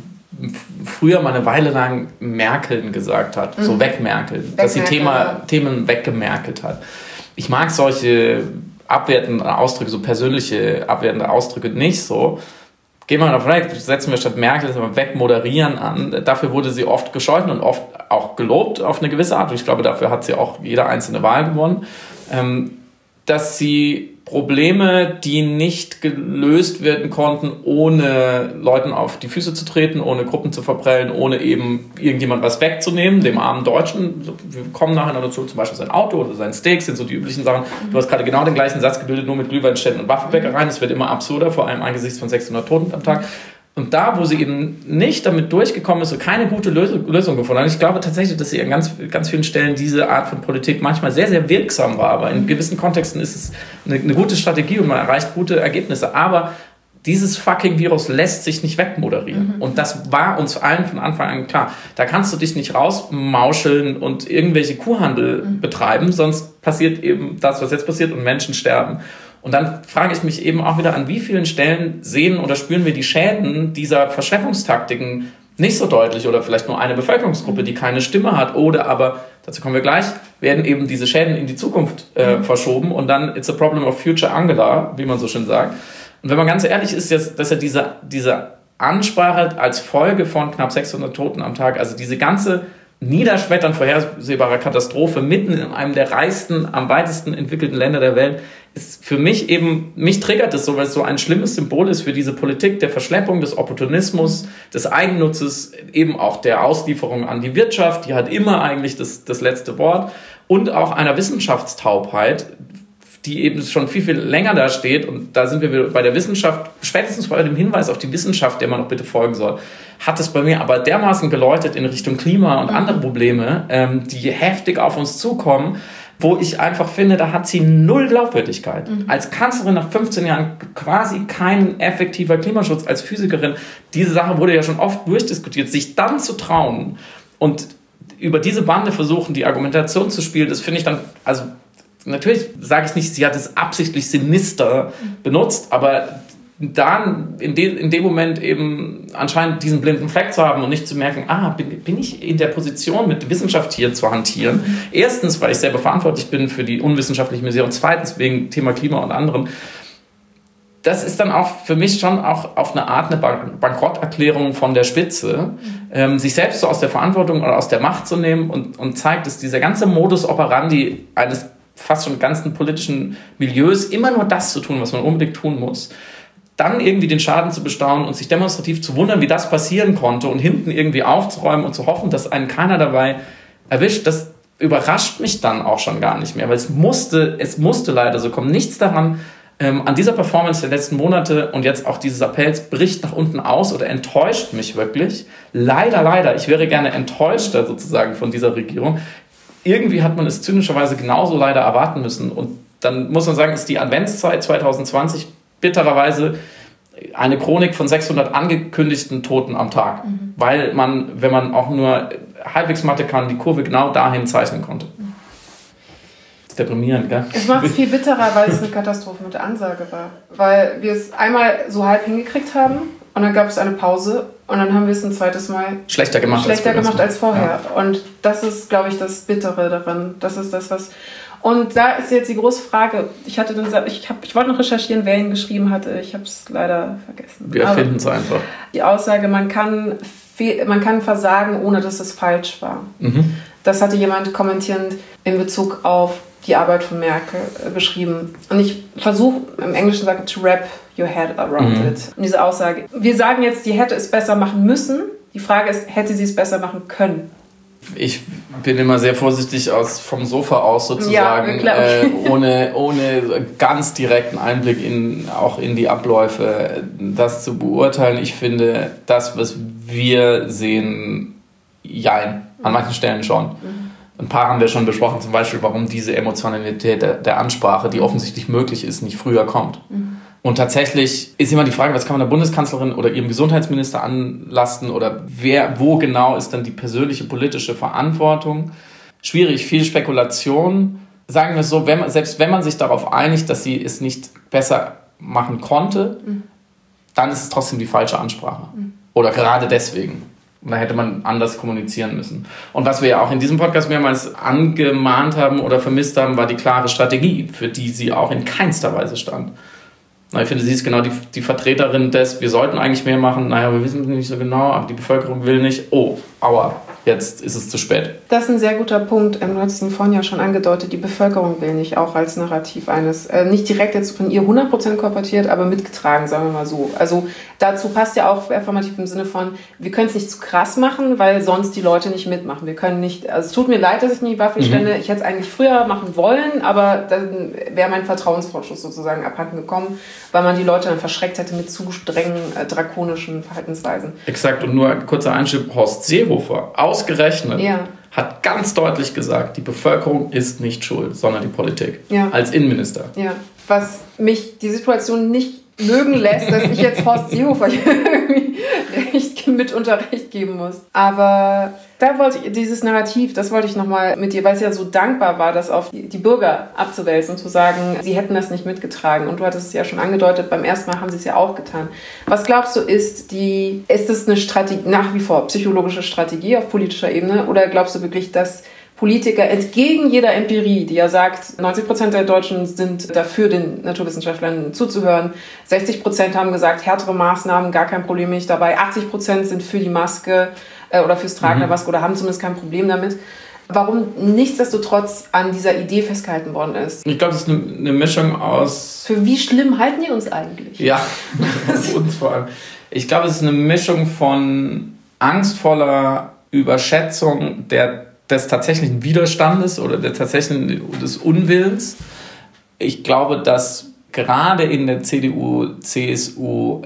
B: früher mal eine Weile lang Merkeln gesagt hat, mhm. so wegmerkeln, dass sie Thema, Themen weggemerkelt hat ich mag solche abwertenden Ausdrücke, so persönliche abwertende Ausdrücke nicht so. Gehen wir davon weg, setzen wir statt Merkel das mal wegmoderieren an. Dafür wurde sie oft gescholten und oft auch gelobt auf eine gewisse Art. Und ich glaube, dafür hat sie auch jede einzelne Wahl gewonnen. Ähm, dass sie Probleme, die nicht gelöst werden konnten, ohne Leuten auf die Füße zu treten, ohne Gruppen zu verprellen, ohne eben irgendjemand was wegzunehmen, dem armen Deutschen. Wir kommen nachher dazu, zum Beispiel sein Auto oder sein Steak sind so die üblichen Sachen. Du hast gerade genau den gleichen Satz gebildet, nur mit Glühweinständen und Waffenbäckereien. Es wird immer absurder, vor allem angesichts von 600 Toten am Tag. Und da, wo sie eben nicht damit durchgekommen ist und keine gute Lösung, Lösung gefunden hat, ich glaube tatsächlich, dass sie an ganz, ganz vielen Stellen diese Art von Politik manchmal sehr, sehr wirksam war. Aber in gewissen Kontexten ist es eine, eine gute Strategie und man erreicht gute Ergebnisse. Aber dieses fucking Virus lässt sich nicht wegmoderieren. Mhm. Und das war uns allen von Anfang an klar. Da kannst du dich nicht rausmauscheln und irgendwelche Kuhhandel mhm. betreiben, sonst passiert eben das, was jetzt passiert und Menschen sterben. Und dann frage ich mich eben auch wieder, an wie vielen Stellen sehen oder spüren wir die Schäden dieser Verschleppungstaktiken nicht so deutlich oder vielleicht nur eine Bevölkerungsgruppe, die keine Stimme hat oder aber, dazu kommen wir gleich, werden eben diese Schäden in die Zukunft äh, mhm. verschoben und dann it's a problem of future Angela, wie man so schön sagt. Und wenn man ganz ehrlich ist, dass ja diese, diese Ansprache als Folge von knapp 600 Toten am Tag, also diese ganze niederschmettern vorhersehbare Katastrophe mitten in einem der reichsten, am weitesten entwickelten Länder der Welt, ist für mich eben, mich triggert es so, weil es so ein schlimmes Symbol ist für diese Politik der Verschleppung, des Opportunismus, des Eigennutzes, eben auch der Auslieferung an die Wirtschaft, die hat immer eigentlich das, das letzte Wort und auch einer Wissenschaftstaubheit, die eben schon viel, viel länger da steht. Und da sind wir bei der Wissenschaft, spätestens bei dem Hinweis auf die Wissenschaft, der man noch bitte folgen soll, hat es bei mir aber dermaßen geläutet in Richtung Klima und andere Probleme, ähm, die heftig auf uns zukommen, wo ich einfach finde, da hat sie null Glaubwürdigkeit. Mhm. Als Kanzlerin nach 15 Jahren quasi kein effektiver Klimaschutz, als Physikerin, diese Sache wurde ja schon oft durchdiskutiert, sich dann zu trauen und über diese Bande versuchen, die Argumentation zu spielen, das finde ich dann, also natürlich sage ich nicht, sie hat es absichtlich sinister benutzt, aber dann in, de, in dem Moment eben anscheinend diesen blinden Fleck zu haben und nicht zu merken, ah, bin, bin ich in der Position, mit Wissenschaft hier zu hantieren. Mhm. Erstens, weil ich selber verantwortlich bin für die unwissenschaftliche und zweitens wegen Thema Klima und anderem. Das ist dann auch für mich schon auch auf eine Art eine Bankrotterklärung von der Spitze, mhm. ähm, sich selbst so aus der Verantwortung oder aus der Macht zu nehmen und, und zeigt, dass dieser ganze Modus operandi eines fast schon ganzen politischen Milieus immer nur das zu tun, was man unbedingt tun muss dann irgendwie den Schaden zu bestaunen und sich demonstrativ zu wundern, wie das passieren konnte und hinten irgendwie aufzuräumen und zu hoffen, dass einen keiner dabei erwischt, das überrascht mich dann auch schon gar nicht mehr, weil es musste, es musste leider so kommen. Nichts daran, ähm, an dieser Performance der letzten Monate und jetzt auch dieses Appells bricht nach unten aus oder enttäuscht mich wirklich. Leider, leider, ich wäre gerne enttäuschter sozusagen von dieser Regierung. Irgendwie hat man es zynischerweise genauso leider erwarten müssen und dann muss man sagen, ist die Adventszeit 2020 bittererweise eine Chronik von 600 angekündigten Toten am Tag, mhm. weil man, wenn man auch nur halbwegs Mathe kann, die Kurve genau dahin zeichnen konnte. Mhm. Das ist deprimierend, gell?
C: Es macht es viel bitterer, weil es eine Katastrophe mit der Ansage war. Weil wir es einmal so halb hingekriegt haben und dann gab es eine Pause und dann haben wir es ein zweites Mal
B: schlechter gemacht,
C: schlechter als, gemacht als vorher. Ja. Und das ist, glaube ich, das Bittere daran. Das ist das, was und da ist jetzt die große Frage. Ich hatte dann, ich, hab, ich wollte noch recherchieren, wer ihn geschrieben hatte. Ich habe es leider vergessen.
B: Wir erfinden es einfach.
C: Die Aussage, man kann, man kann versagen, ohne dass es falsch war. Mhm. Das hatte jemand kommentierend in Bezug auf die Arbeit von Merkel äh, beschrieben. Und ich versuche im Englischen sagen, to wrap your head around mhm. it. Und diese Aussage. Wir sagen jetzt, die hätte es besser machen müssen. Die Frage ist, hätte sie es besser machen können?
B: Ich bin immer sehr vorsichtig aus, vom Sofa aus sozusagen, ja, äh, ohne, ohne ganz direkten Einblick in, auch in die Abläufe, das zu beurteilen. Ich finde, das, was wir sehen, jein, an manchen Stellen schon. Ein paar haben wir schon besprochen, zum Beispiel, warum diese Emotionalität der, der Ansprache, die offensichtlich möglich ist, nicht früher kommt. Mhm. Und tatsächlich ist immer die Frage, was kann man der Bundeskanzlerin oder ihrem Gesundheitsminister anlasten oder wer, wo genau ist dann die persönliche politische Verantwortung? Schwierig, viel Spekulation. Sagen wir es so, wenn man, selbst wenn man sich darauf einigt, dass sie es nicht besser machen konnte, mhm. dann ist es trotzdem die falsche Ansprache. Mhm. Oder gerade deswegen. Und da hätte man anders kommunizieren müssen. Und was wir ja auch in diesem Podcast mehrmals angemahnt haben oder vermisst haben, war die klare Strategie, für die sie auch in keinster Weise stand. Ich finde, sie ist genau die, die Vertreterin des, wir sollten eigentlich mehr machen, naja, wir wissen nicht so genau, aber die Bevölkerung will nicht. Oh, aua, jetzt ist es zu spät.
C: Das ist ein sehr guter Punkt. Ähm, du hast ihn vorhin ja schon angedeutet, die Bevölkerung will nicht, auch als Narrativ eines, äh, nicht direkt jetzt von ihr 100% korportiert, aber mitgetragen, sagen wir mal so. Also dazu passt ja auch affirmativ im Sinne von, wir können es nicht zu krass machen, weil sonst die Leute nicht mitmachen. Wir können nicht, also es tut mir leid, dass ich nie Waffen. Mhm. Ich hätte es eigentlich früher machen wollen, aber dann wäre mein Vertrauensvorschuss sozusagen abhanden gekommen, weil man die Leute dann verschreckt hätte mit zu strengen, äh, drakonischen Verhaltensweisen.
B: Exakt. Und nur ein kurzer Einschub, Horst Seehofer, ausgerechnet, ja. Hat ganz deutlich gesagt, die Bevölkerung ist nicht schuld, sondern die Politik. Ja. Als Innenminister.
C: Ja. Was mich die Situation nicht mögen lässt, dass ich jetzt Horst Seehofer irgendwie recht, mitunter recht geben muss. Aber da wollte ich, dieses Narrativ, das wollte ich nochmal mit dir, weil es ja so dankbar war, das auf die Bürger abzuwälzen zu sagen, sie hätten das nicht mitgetragen. Und du hattest es ja schon angedeutet, beim ersten Mal haben sie es ja auch getan. Was glaubst du, ist die, ist es eine Strategie, nach wie vor psychologische Strategie auf politischer Ebene? Oder glaubst du wirklich, dass Politiker entgegen jeder Empirie, die ja sagt, 90 Prozent der Deutschen sind dafür, den Naturwissenschaftlern zuzuhören. 60 Prozent haben gesagt, härtere Maßnahmen, gar kein Problem nicht dabei. 80 Prozent sind für die Maske äh, oder fürs Tragen mhm. der Maske oder haben zumindest kein Problem damit. Warum nichtsdestotrotz an dieser Idee festgehalten worden ist.
B: Ich glaube, es ist eine, eine Mischung aus.
C: Für wie schlimm halten die uns eigentlich?
B: Ja, uns vor allem. Ich glaube, es ist eine Mischung von angstvoller Überschätzung der des tatsächlichen Widerstandes oder der tatsächlichen des Unwillens. Ich glaube, dass gerade in der CDU, CSU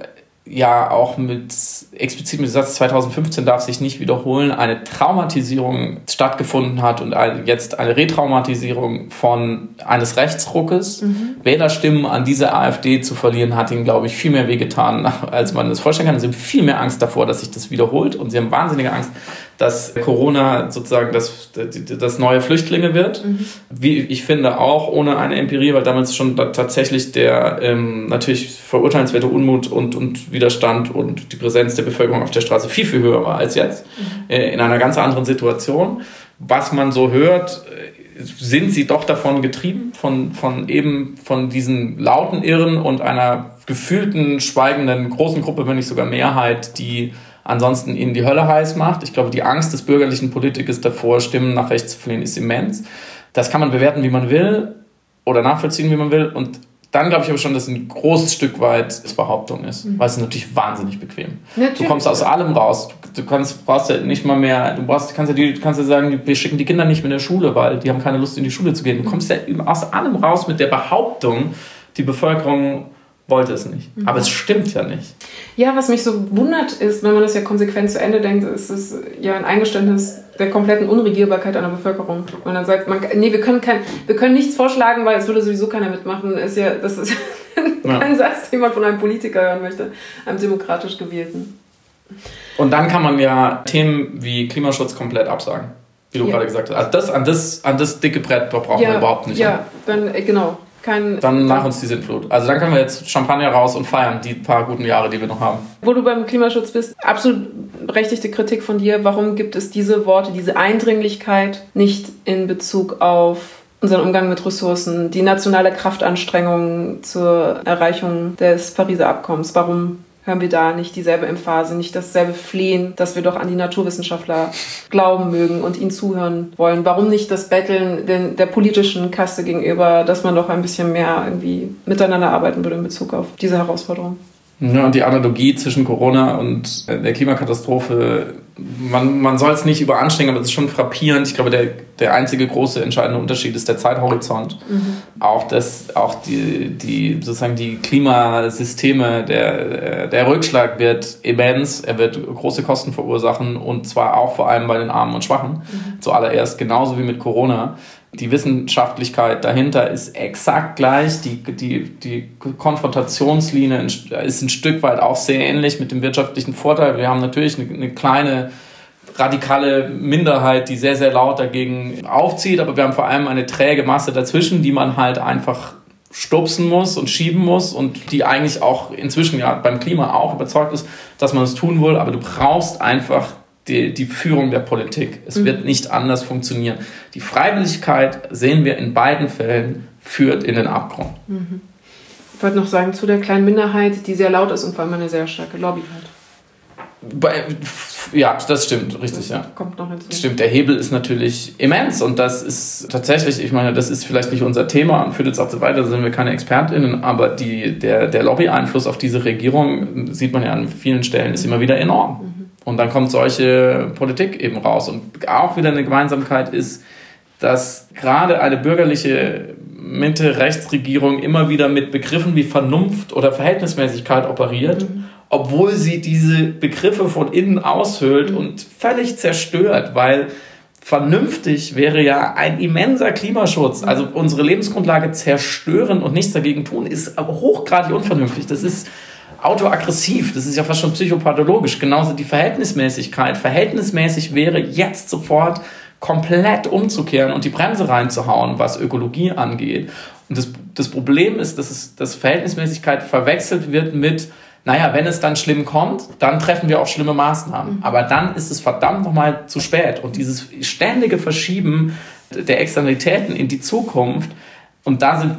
B: ja auch mit explizit mit dem Satz 2015 darf sich nicht wiederholen, eine Traumatisierung stattgefunden hat und jetzt eine Retraumatisierung von eines Rechtsruckes. Mhm. Wählerstimmen an diese AfD zu verlieren, hat ihnen, glaube ich, viel mehr wehgetan, als man das vorstellen kann. Sie haben viel mehr Angst davor, dass sich das wiederholt und sie haben wahnsinnige Angst, dass Corona sozusagen das, das neue Flüchtlinge wird. Mhm. Wie ich finde auch ohne eine Empirie, weil damals schon tatsächlich der ähm, natürlich verurteilenswerte Unmut und, und Widerstand und die Präsenz der Bevölkerung auf der Straße viel, viel höher war als jetzt. Mhm. Äh, in einer ganz anderen Situation. Was man so hört, äh, sind sie doch davon getrieben, von, von eben von diesen lauten Irren und einer gefühlten, schweigenden großen Gruppe, wenn nicht sogar Mehrheit, die ansonsten ihnen die Hölle heiß macht. Ich glaube, die Angst des bürgerlichen Politikers davor, Stimmen nach rechts zu verlieren, ist immens. Das kann man bewerten, wie man will oder nachvollziehen, wie man will. Und dann glaube ich aber schon, dass ein großes Stück weit es Behauptung ist, mhm. weil es ist natürlich wahnsinnig bequem. Natürlich. Du kommst aus allem raus. Du, du kannst, brauchst ja nicht mal mehr, du brauchst, kannst ja, die, kannst ja sagen, wir schicken die Kinder nicht mehr in der Schule, weil die haben keine Lust in die Schule zu gehen. Du kommst ja aus allem raus mit der Behauptung, die Bevölkerung wollte es nicht. Mhm. Aber es stimmt ja nicht.
C: Ja, was mich so wundert ist, wenn man das ja konsequent zu Ende denkt, ist es ja ein Eingeständnis der kompletten Unregierbarkeit einer Bevölkerung. Und dann sagt man, nee, wir können, kein, wir können nichts vorschlagen, weil es würde sowieso keiner mitmachen. Ist ja, das ist ja. kein Satz, den man von einem Politiker hören möchte, einem demokratisch gewählten.
B: Und dann kann man ja Themen wie Klimaschutz komplett absagen, wie du ja. gerade gesagt hast. Also das, an, das, an das dicke Brett brauchen ja, wir überhaupt nicht.
C: Ja, dann, äh, genau kein.
B: Dann nach uns die Sintflut. Also dann können wir jetzt Champagner raus und feiern, die paar guten Jahre, die wir noch haben.
C: Wo du beim Klimaschutz bist, absolut berechtigte Kritik von dir. Warum gibt es diese Worte, diese Eindringlichkeit nicht in Bezug auf unseren Umgang mit Ressourcen, die nationale Kraftanstrengung zur Erreichung des Pariser Abkommens? Warum hören wir da nicht dieselbe Emphase, nicht dasselbe Flehen, dass wir doch an die Naturwissenschaftler glauben mögen und ihnen zuhören wollen. Warum nicht das Betteln den, der politischen Kaste gegenüber, dass man doch ein bisschen mehr irgendwie miteinander arbeiten würde in Bezug auf diese Herausforderung?
B: Ja, und die Analogie zwischen Corona und der Klimakatastrophe, man, man soll es nicht überanstrengen, aber es ist schon frappierend. Ich glaube, der, der einzige große entscheidende Unterschied ist der Zeithorizont. Mhm. Auch, das, auch die, die, sozusagen die Klimasysteme, der, der Rückschlag wird immens, er wird große Kosten verursachen und zwar auch vor allem bei den Armen und Schwachen. Mhm. Zuallererst, genauso wie mit Corona die Wissenschaftlichkeit dahinter ist exakt gleich. Die, die, die Konfrontationslinie ist ein Stück weit auch sehr ähnlich mit dem wirtschaftlichen Vorteil. Wir haben natürlich eine, eine kleine radikale Minderheit, die sehr, sehr laut dagegen aufzieht, aber wir haben vor allem eine träge Masse dazwischen, die man halt einfach stupsen muss und schieben muss und die eigentlich auch inzwischen ja beim Klima auch überzeugt ist, dass man es tun will, aber du brauchst einfach die, die Führung der Politik. Es mhm. wird nicht anders funktionieren. Die Freiwilligkeit, sehen wir in beiden Fällen, führt in den Abgrund.
C: Mhm. Ich wollte noch sagen, zu der kleinen Minderheit, die sehr laut ist und vor allem eine sehr starke Lobby hat.
B: Bei, ja, das stimmt, richtig, das ja. Kommt noch hinzu. Stimmt, der Hebel ist natürlich immens und das ist tatsächlich, ich meine, das ist vielleicht nicht unser Thema und führt jetzt auch so weiter, da sind wir keine ExpertInnen, aber die, der, der Lobby-Einfluss auf diese Regierung, sieht man ja an vielen Stellen, ist immer wieder enorm. Mhm. Und dann kommt solche Politik eben raus. Und auch wieder eine Gemeinsamkeit ist, dass gerade eine bürgerliche Mitte-Rechtsregierung immer wieder mit Begriffen wie Vernunft oder Verhältnismäßigkeit operiert, mhm. obwohl sie diese Begriffe von innen aushöhlt mhm. und völlig zerstört, weil vernünftig wäre ja ein immenser Klimaschutz. Mhm. Also unsere Lebensgrundlage zerstören und nichts dagegen tun, ist aber hochgradig unvernünftig. Das ist autoaggressiv, das ist ja fast schon psychopathologisch. Genauso die Verhältnismäßigkeit. Verhältnismäßig wäre jetzt sofort komplett umzukehren und die Bremse reinzuhauen, was Ökologie angeht. Und das, das Problem ist, dass, es, dass Verhältnismäßigkeit verwechselt wird mit, naja, wenn es dann schlimm kommt, dann treffen wir auch schlimme Maßnahmen. Mhm. Aber dann ist es verdammt nochmal zu spät. Und dieses ständige Verschieben der Externalitäten in die Zukunft, und da sind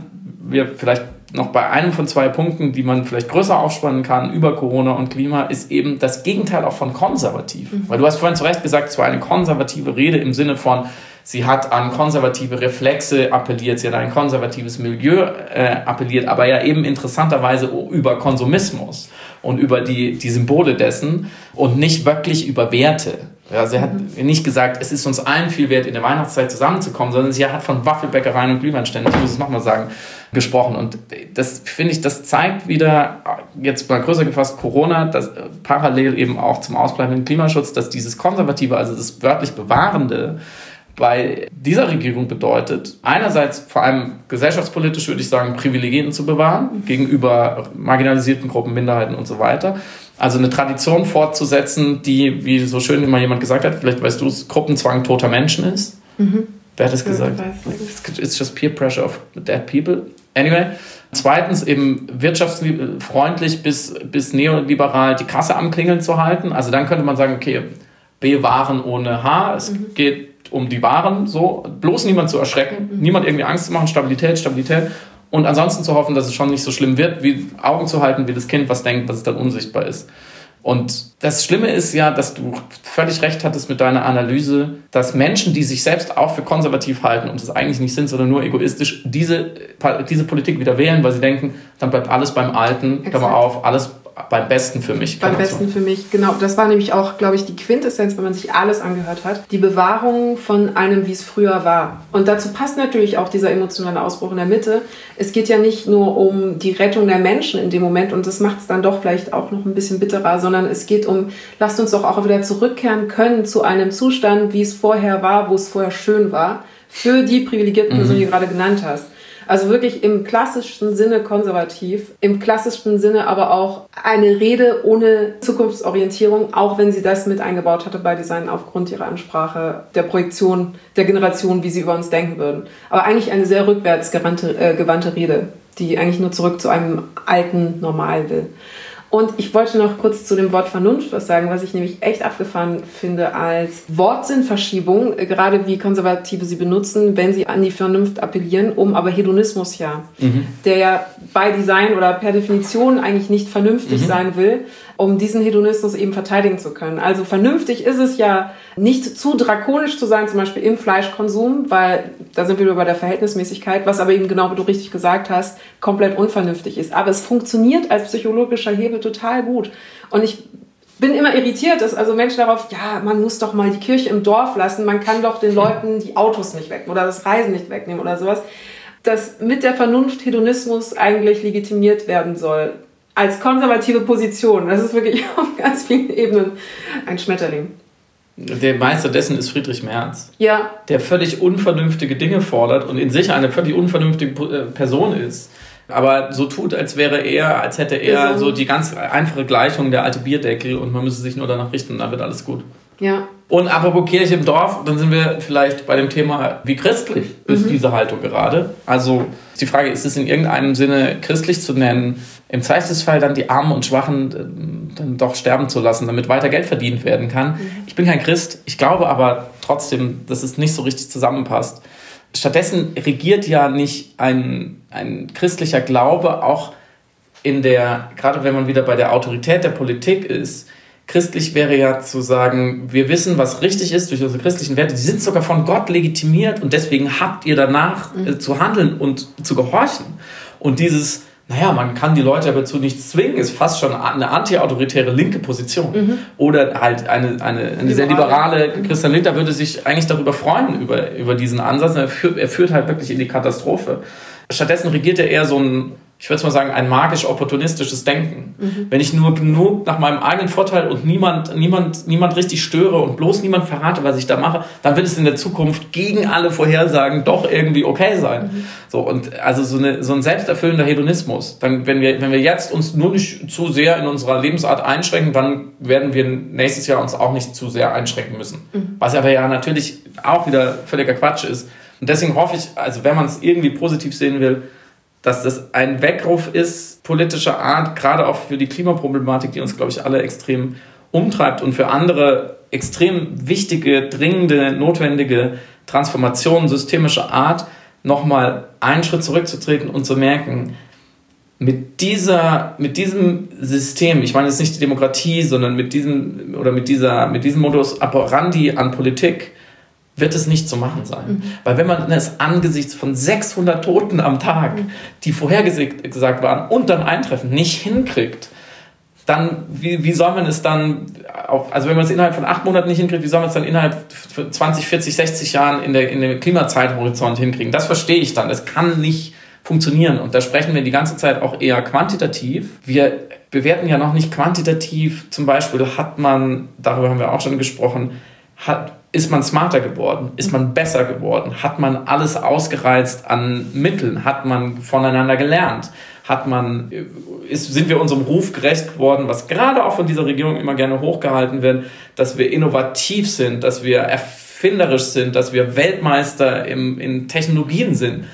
B: wir vielleicht noch bei einem von zwei Punkten, die man vielleicht größer aufspannen kann über Corona und Klima, ist eben das Gegenteil auch von konservativ. Mhm. Weil du hast vorhin zu Recht gesagt, es war eine konservative Rede im Sinne von, sie hat an konservative Reflexe appelliert, sie hat an ein konservatives Milieu äh, appelliert, aber ja eben interessanterweise über Konsumismus und über die, die Symbole dessen und nicht wirklich über Werte. Ja, sie hat nicht gesagt, es ist uns allen viel wert, in der Weihnachtszeit zusammenzukommen, sondern sie hat von Waffelbäckereien und Glühweinständen, ich muss es nochmal sagen, gesprochen. Und das finde ich, das zeigt wieder, jetzt mal größer gefasst, Corona, dass parallel eben auch zum ausbleibenden Klimaschutz, dass dieses Konservative, also das wörtlich Bewahrende, bei dieser Regierung bedeutet, einerseits vor allem gesellschaftspolitisch würde ich sagen, Privilegien zu bewahren gegenüber marginalisierten Gruppen, Minderheiten und so weiter. Also eine Tradition fortzusetzen, die, wie so schön immer jemand gesagt hat, vielleicht weißt du es, Gruppenzwang toter Menschen ist. Mhm. Wer hat das gesagt? It's just peer pressure of dead people. Anyway. Zweitens eben wirtschaftsfreundlich bis, bis neoliberal die Kasse am Klingeln zu halten. Also dann könnte man sagen, okay, B Waren ohne H. Es mhm. geht um die Waren, so bloß niemand zu erschrecken, mhm. niemand irgendwie Angst zu machen, Stabilität, Stabilität. Und ansonsten zu hoffen, dass es schon nicht so schlimm wird, wie Augen zu halten, wie das Kind was denkt, was es dann unsichtbar ist. Und das Schlimme ist ja, dass du völlig recht hattest mit deiner Analyse, dass Menschen, die sich selbst auch für konservativ halten und es eigentlich nicht sind, sondern nur egoistisch, diese, diese Politik wieder wählen, weil sie denken, dann bleibt alles beim Alten, Klammer auf, alles beim besten für mich.
C: Beim besten für mich, genau. Das war nämlich auch, glaube ich, die Quintessenz, wenn man sich alles angehört hat. Die Bewahrung von einem, wie es früher war. Und dazu passt natürlich auch dieser emotionale Ausbruch in der Mitte. Es geht ja nicht nur um die Rettung der Menschen in dem Moment und das macht es dann doch vielleicht auch noch ein bisschen bitterer, sondern es geht um, lasst uns doch auch wieder zurückkehren können zu einem Zustand, wie es vorher war, wo es vorher schön war, für die privilegierten Personen, mhm. die du gerade genannt hast. Also wirklich im klassischen Sinne konservativ, im klassischen Sinne aber auch eine Rede ohne Zukunftsorientierung, auch wenn sie das mit eingebaut hatte bei Design aufgrund ihrer Ansprache, der Projektion der Generation, wie sie über uns denken würden. Aber eigentlich eine sehr rückwärts gewandte, äh, Rede, die eigentlich nur zurück zu einem alten Normal will. Und ich wollte noch kurz zu dem Wort Vernunft was sagen, was ich nämlich echt abgefahren finde als Wortsinnverschiebung, äh, gerade wie Konservative sie benutzen, wenn sie an die Vernunft appellieren, um aber Hedonismus ja, mhm. der ja bei Design oder per Definition eigentlich nicht vernünftig mhm. sein will, um diesen Hedonismus eben verteidigen zu können. Also vernünftig ist es ja nicht zu drakonisch zu sein, zum Beispiel im Fleischkonsum, weil da sind wir über der Verhältnismäßigkeit, was aber eben genau, wie du richtig gesagt hast, komplett unvernünftig ist. Aber es funktioniert als psychologischer Hebel total gut. Und ich bin immer irritiert, dass also Menschen darauf, ja, man muss doch mal die Kirche im Dorf lassen, man kann doch den Leuten die Autos nicht wegnehmen oder das Reisen nicht wegnehmen oder sowas. Dass mit der Vernunft Hedonismus eigentlich legitimiert werden soll. Als konservative Position. Das ist wirklich auf ganz vielen Ebenen ein Schmetterling.
B: Der Meister dessen ist Friedrich Merz.
C: Ja.
B: Der völlig unvernünftige Dinge fordert und in sich eine völlig unvernünftige äh, Person ist. Aber so tut, als wäre er, als hätte er so die ganz einfache Gleichung der alte Bierdeckel und man müsse sich nur danach richten und dann wird alles gut.
C: Ja.
B: Und apropos Kirche im Dorf, dann sind wir vielleicht bei dem Thema, wie christlich ist mhm. diese Haltung gerade? Also die Frage, ist es in irgendeinem Sinne christlich zu nennen, im Zweifelsfall dann die Armen und Schwachen äh, dann doch sterben zu lassen, damit weiter Geld verdient werden kann? Mhm. Ich bin kein Christ, ich glaube aber trotzdem, dass es nicht so richtig zusammenpasst. Stattdessen regiert ja nicht ein, ein christlicher Glaube auch in der, gerade wenn man wieder bei der Autorität der Politik ist, christlich wäre ja zu sagen, wir wissen, was richtig ist durch unsere christlichen Werte, die sind sogar von Gott legitimiert und deswegen habt ihr danach äh, mhm. zu handeln und zu gehorchen. Und dieses, naja, man kann die Leute aber zu nichts zwingen, ist fast schon eine anti-autoritäre linke Position. Mhm. Oder halt eine, eine, eine sehr liberale Christian Lindner würde sich eigentlich darüber freuen, über, über diesen Ansatz. Er führt, er führt halt wirklich in die Katastrophe. Stattdessen regiert er eher so ein ich würde mal sagen, ein magisch-opportunistisches Denken. Mhm. Wenn ich nur genug nach meinem eigenen Vorteil und niemand, niemand, niemand richtig störe und bloß niemand verrate, was ich da mache, dann wird es in der Zukunft gegen alle Vorhersagen doch irgendwie okay sein. Mhm. So, und also so, eine, so ein selbsterfüllender Hedonismus. Dann, wenn wir, wenn wir jetzt uns nur nicht zu sehr in unserer Lebensart einschränken, dann werden wir nächstes Jahr uns auch nicht zu sehr einschränken müssen. Mhm. Was aber ja natürlich auch wieder völliger Quatsch ist. Und deswegen hoffe ich, also wenn man es irgendwie positiv sehen will, dass das ein Weckruf ist, politischer Art, gerade auch für die Klimaproblematik, die uns, glaube ich, alle extrem umtreibt und für andere extrem wichtige, dringende, notwendige Transformationen systemischer Art, nochmal einen Schritt zurückzutreten und zu merken, mit dieser, mit diesem System, ich meine jetzt nicht die Demokratie, sondern mit diesem, oder mit dieser, mit diesem Modus operandi an Politik, wird es nicht zu machen sein. Mhm. Weil wenn man es angesichts von 600 Toten am Tag, mhm. die vorhergesagt waren und dann eintreffen, nicht hinkriegt, dann, wie, wie soll man es dann, auf, also wenn man es innerhalb von acht Monaten nicht hinkriegt, wie soll man es dann innerhalb 20, 40, 60 Jahren in der, in der Klimazeithorizont hinkriegen? Das verstehe ich dann. Das kann nicht funktionieren. Und da sprechen wir die ganze Zeit auch eher quantitativ. Wir bewerten ja noch nicht quantitativ. Zum Beispiel hat man, darüber haben wir auch schon gesprochen, hat, ist man smarter geworden? Ist man besser geworden? Hat man alles ausgereizt an Mitteln? Hat man voneinander gelernt? Hat man, ist, sind wir unserem Ruf gerecht geworden, was gerade auch von dieser Regierung immer gerne hochgehalten wird, dass wir innovativ sind, dass wir erfinderisch sind, dass wir Weltmeister im, in Technologien sind?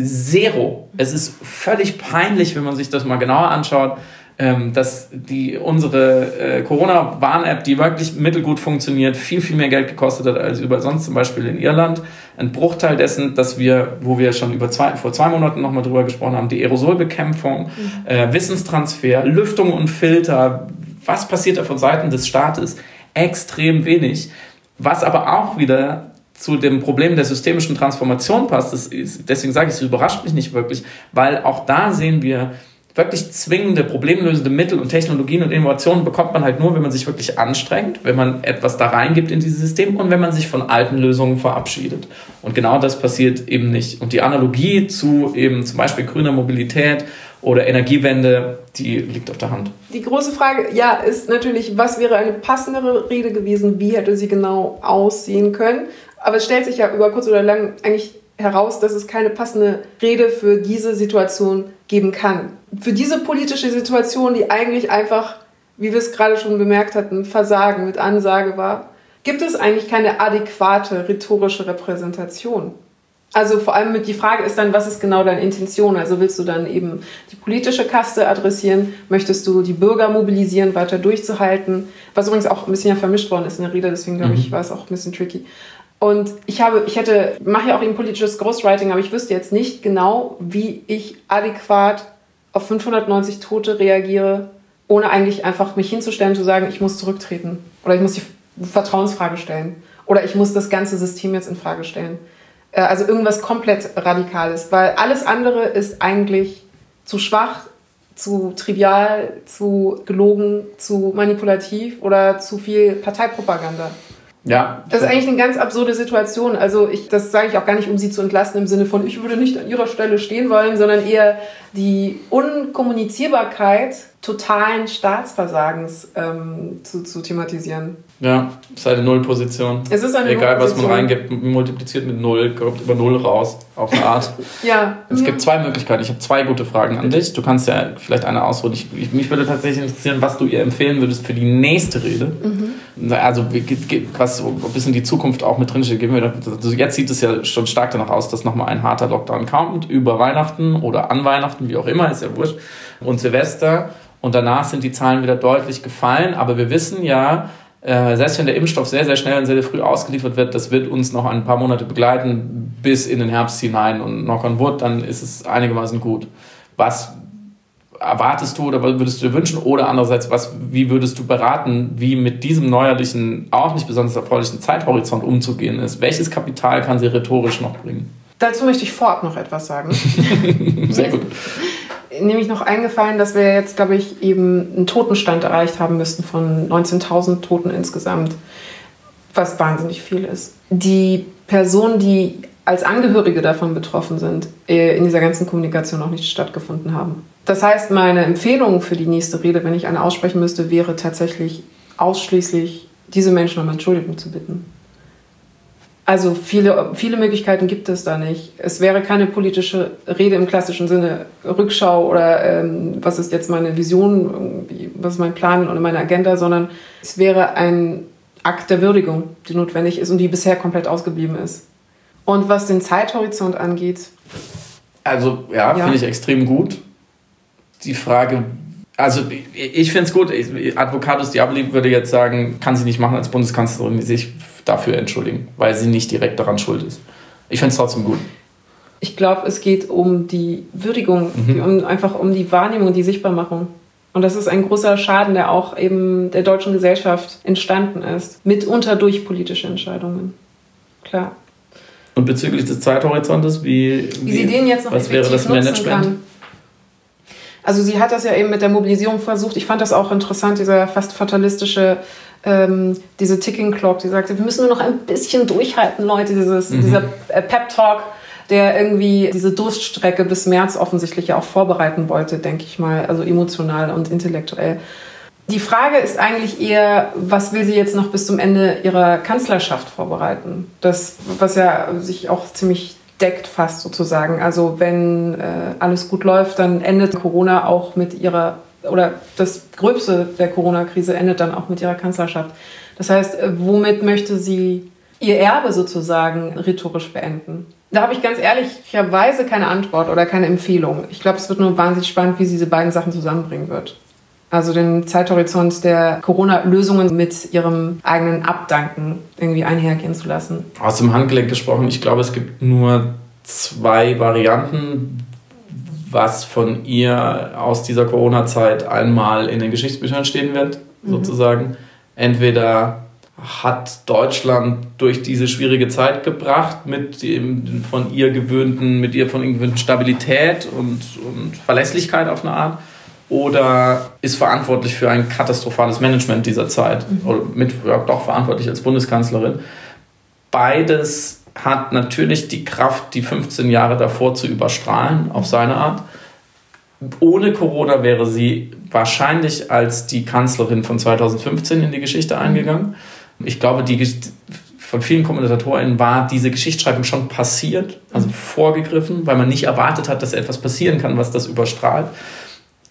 B: Zero. Es ist völlig peinlich, wenn man sich das mal genauer anschaut ähm, dass die, unsere äh, Corona-Warn-App, die wirklich mittelgut funktioniert, viel, viel mehr Geld gekostet hat als über sonst zum Beispiel in Irland. Ein Bruchteil dessen, dass wir, wo wir schon über zwei, vor zwei Monaten nochmal drüber gesprochen haben, die Aerosolbekämpfung, mhm. äh, Wissenstransfer, Lüftung und Filter, was passiert da von Seiten des Staates? Extrem wenig. Was aber auch wieder zu dem Problem der systemischen Transformation passt, das ist, deswegen sage ich, es überrascht mich nicht wirklich, weil auch da sehen wir, wirklich zwingende, problemlösende Mittel und Technologien und Innovationen bekommt man halt nur, wenn man sich wirklich anstrengt, wenn man etwas da reingibt in dieses System und wenn man sich von alten Lösungen verabschiedet. Und genau das passiert eben nicht. Und die Analogie zu eben zum Beispiel grüner Mobilität oder Energiewende, die liegt auf der Hand.
C: Die große Frage, ja, ist natürlich, was wäre eine passendere Rede gewesen? Wie hätte sie genau aussehen können? Aber es stellt sich ja über kurz oder lang eigentlich heraus, dass es keine passende Rede für diese Situation geben kann. Für diese politische Situation, die eigentlich einfach, wie wir es gerade schon bemerkt hatten, Versagen mit Ansage war, gibt es eigentlich keine adäquate rhetorische Repräsentation. Also vor allem mit die Frage ist dann, was ist genau deine Intention? Also willst du dann eben die politische Kaste adressieren? Möchtest du die Bürger mobilisieren, weiter durchzuhalten? Was übrigens auch ein bisschen ja vermischt worden ist in der Rede, deswegen glaube ich, mhm. war es auch ein bisschen tricky. Und ich habe, ich hätte, mache ja auch eben politisches Ghostwriting, aber ich wüsste jetzt nicht genau, wie ich adäquat auf 590 Tote reagiere, ohne eigentlich einfach mich hinzustellen zu sagen, ich muss zurücktreten oder ich muss die Vertrauensfrage stellen oder ich muss das ganze System jetzt in Frage stellen. Äh, also irgendwas komplett Radikales, weil alles andere ist eigentlich zu schwach, zu trivial, zu gelogen, zu manipulativ oder zu viel Parteipropaganda.
B: Ja.
C: Das ist eigentlich eine ganz absurde Situation. Also ich, das sage ich auch gar nicht, um sie zu entlasten im Sinne von, ich würde nicht an ihrer Stelle stehen wollen, sondern eher die Unkommunizierbarkeit totalen Staatsversagens ähm, zu, zu thematisieren.
B: Ja, es ist eine Nullposition.
C: Es ist eine
B: Egal, was man reingibt, multipliziert mit Null, kommt über Null raus, auf eine Art.
C: Ja.
B: Es gibt zwei Möglichkeiten. Ich habe zwei gute Fragen an dich. Du kannst ja vielleicht eine ausruhen. Ich, ich, mich würde tatsächlich interessieren, was du ihr empfehlen würdest für die nächste Rede. Also, wie- ge- was ein bisschen die Zukunft auch mit drinsteht. Also jetzt sieht es ja schon stark danach aus, dass nochmal ein harter Lockdown kommt, über Weihnachten oder an Weihnachten, wie auch immer, ist ja wurscht, und Silvester. Und danach sind die Zahlen wieder deutlich gefallen. Aber wir wissen ja, äh, selbst wenn der Impfstoff sehr, sehr schnell und sehr, sehr früh ausgeliefert wird, das wird uns noch ein paar Monate begleiten, bis in den Herbst hinein. Und knock on wood, dann ist es einigermaßen gut. Was erwartest du oder was würdest du dir wünschen? Oder andererseits, was, wie würdest du beraten, wie mit diesem neuerlichen, auch nicht besonders erfreulichen Zeithorizont umzugehen ist? Welches Kapital kann sie rhetorisch noch bringen?
C: Dazu möchte ich vorab noch etwas sagen.
B: Sehr gut.
C: Nämlich noch eingefallen, dass wir jetzt, glaube ich, eben einen Totenstand erreicht haben müssten von 19.000 Toten insgesamt, was wahnsinnig viel ist. Die Personen, die als Angehörige davon betroffen sind, äh, in dieser ganzen Kommunikation noch nicht stattgefunden haben. Das heißt, meine Empfehlung für die nächste Rede, wenn ich eine aussprechen müsste, wäre tatsächlich ausschließlich, diese Menschen um Entschuldigung zu bitten. Also viele, viele Möglichkeiten gibt es da nicht. Es wäre keine politische Rede im klassischen Sinne, Rückschau oder ähm, was ist jetzt meine Vision, was ist mein Plan oder meine Agenda, sondern es wäre ein Akt der Würdigung, die notwendig ist und die bisher komplett ausgeblieben ist. Und was den Zeithorizont angeht,
B: Also, ja,
C: Ja.
B: finde ich extrem gut. Die Frage, also ich- ich finde es gut. Ich- Advocatus Diaboli würde jetzt sagen, kann sie nicht machen als Bundeskanzlerin, sich dafür entschuldigen, weil sie nicht direkt daran schuld ist. Ich finde es trotzdem gut.
C: ich glaube, es geht um die Würdigung, die, um, einfach um die Wahrnehmung, die Sichtbarmachung. Und das ist ein großer Schaden, der auch eben der deutschen Gesellschaft entstanden ist, mitunter durch politische Entscheidungen. Klar.
B: Und bezüglich des Zeithorizontes, wie,
C: Wie sie den jetzt noch
B: was wäre das Management?
C: kann. Also sie hat das ja eben mit der Mobilisierung versucht. Ich fand das auch interessant, dieser fast fatalistische, ähm, diese Ticking Clock, die sagte, wir müssen nur noch ein bisschen durchhalten, Leute, dieses,
B: Mhm.
C: dieser äh, Pep-Talk, der irgendwie diese Durststrecke bis März offensichtlich ja auch vorbereiten wollte, denke ich mal, also emotional und intellektuell. Die Frage ist eigentlich eher, was will sie jetzt noch bis zum Ende ihrer Kanzlerschaft vorbereiten? Das, was ja sich auch ziemlich deckt fast sozusagen. Also wenn äh, alles gut läuft, dann endet Corona auch mit ihrer, oder das Gröbste der Corona-Krise endet dann auch mit ihrer Kanzlerschaft. Das heißt, äh, womit möchte sie ihr Erbe sozusagen rhetorisch beenden? Da habe ich ganz ehrlicherweise keine Antwort oder keine Empfehlung. Ich glaube, es wird nur wahnsinnig spannend, wie sie diese beiden Sachen zusammenbringen wird. Also den Zeithorizont der Corona-Lösungen mit ihrem eigenen Abdanken irgendwie einhergehen zu lassen.
B: Aus dem Handgelenk gesprochen, ich glaube, es gibt nur zwei Varianten, was von ihr aus dieser Corona-Zeit einmal in den Geschichtsbüchern stehen wird, sozusagen. Entweder hat Deutschland durch diese schwierige Zeit gebracht mit dem von ihr gewöhnten, mit ihr von ihr gewöhnten Stabilität und, und Verlässlichkeit auf eine Art oder ist verantwortlich für ein katastrophales Management dieser Zeit oder mit ja, doch verantwortlich als Bundeskanzlerin. Beides hat natürlich die Kraft, die 15 Jahre davor zu überstrahlen, auf seine Art. Ohne Corona wäre sie wahrscheinlich als die Kanzlerin von 2015 in die Geschichte eingegangen. Ich glaube, die, von vielen KommentatorInnen war diese Geschichtsschreibung schon passiert, also vorgegriffen, weil man nicht erwartet hat, dass etwas passieren kann, was das überstrahlt.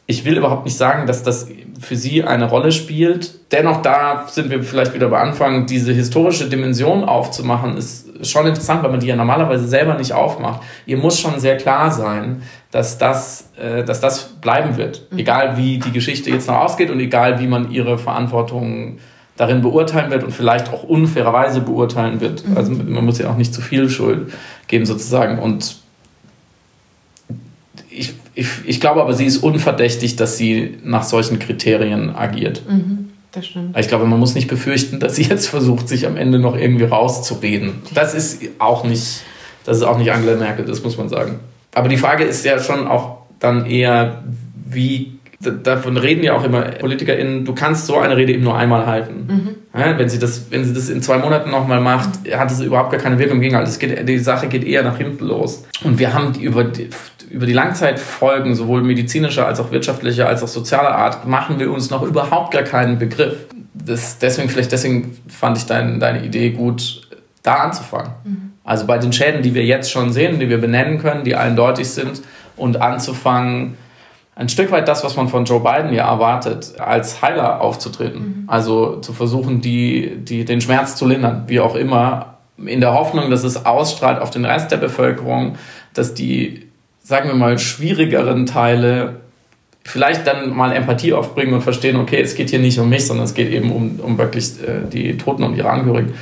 B: Ich will überhaupt nicht sagen, dass das für sie eine Rolle spielt. Dennoch, da sind wir vielleicht wieder bei Anfang, diese historische Dimension aufzumachen, ist schon interessant, weil man die ja normalerweise selber nicht aufmacht. Ihr muss schon sehr klar sein, dass das, äh, dass das bleiben wird. Egal wie die Geschichte jetzt noch ausgeht und egal wie man ihre Verantwortung darin beurteilen wird und vielleicht auch unfairerweise beurteilen wird. Also man muss ja auch nicht zu viel Schuld geben sozusagen. Und ich, ich, ich glaube aber, sie ist unverdächtig, dass sie nach solchen Kriterien agiert.
C: Das stimmt.
B: Ich glaube, man muss nicht befürchten, dass sie jetzt versucht, sich am Ende noch irgendwie rauszureden. Das ist auch nicht, das ist auch nicht Angela Merkel, das muss man sagen. Aber die Frage ist ja schon auch dann eher, wie davon reden ja auch immer PolitikerInnen, du kannst so eine Rede eben nur einmal halten. Mhm. Ja, wenn, sie das, wenn sie das in zwei Monaten nochmal macht, hat es überhaupt gar keine Wirkung. Gegenteil, also geht, die Sache geht eher nach hinten los. Und wir haben die, über, die, über die Langzeitfolgen, sowohl medizinischer als auch wirtschaftlicher als auch sozialer Art, machen wir uns noch überhaupt gar keinen Begriff. Das, deswegen, vielleicht deswegen fand ich dein, deine Idee gut, da anzufangen. Mhm. Also bei den Schäden, die wir jetzt schon sehen, die wir benennen können, die eindeutig sind, und anzufangen, ein Stück weit das, was man von Joe Biden ja erwartet, als Heiler aufzutreten. Mhm. Also zu versuchen, die, die, den Schmerz zu lindern, wie auch immer, in der Hoffnung, dass es ausstrahlt auf den Rest der Bevölkerung, dass die, sagen wir mal, schwierigeren Teile vielleicht dann mal Empathie aufbringen und verstehen, okay, es geht hier nicht um mich, sondern es geht eben um, um wirklich äh, die Toten und ihre Angehörigen.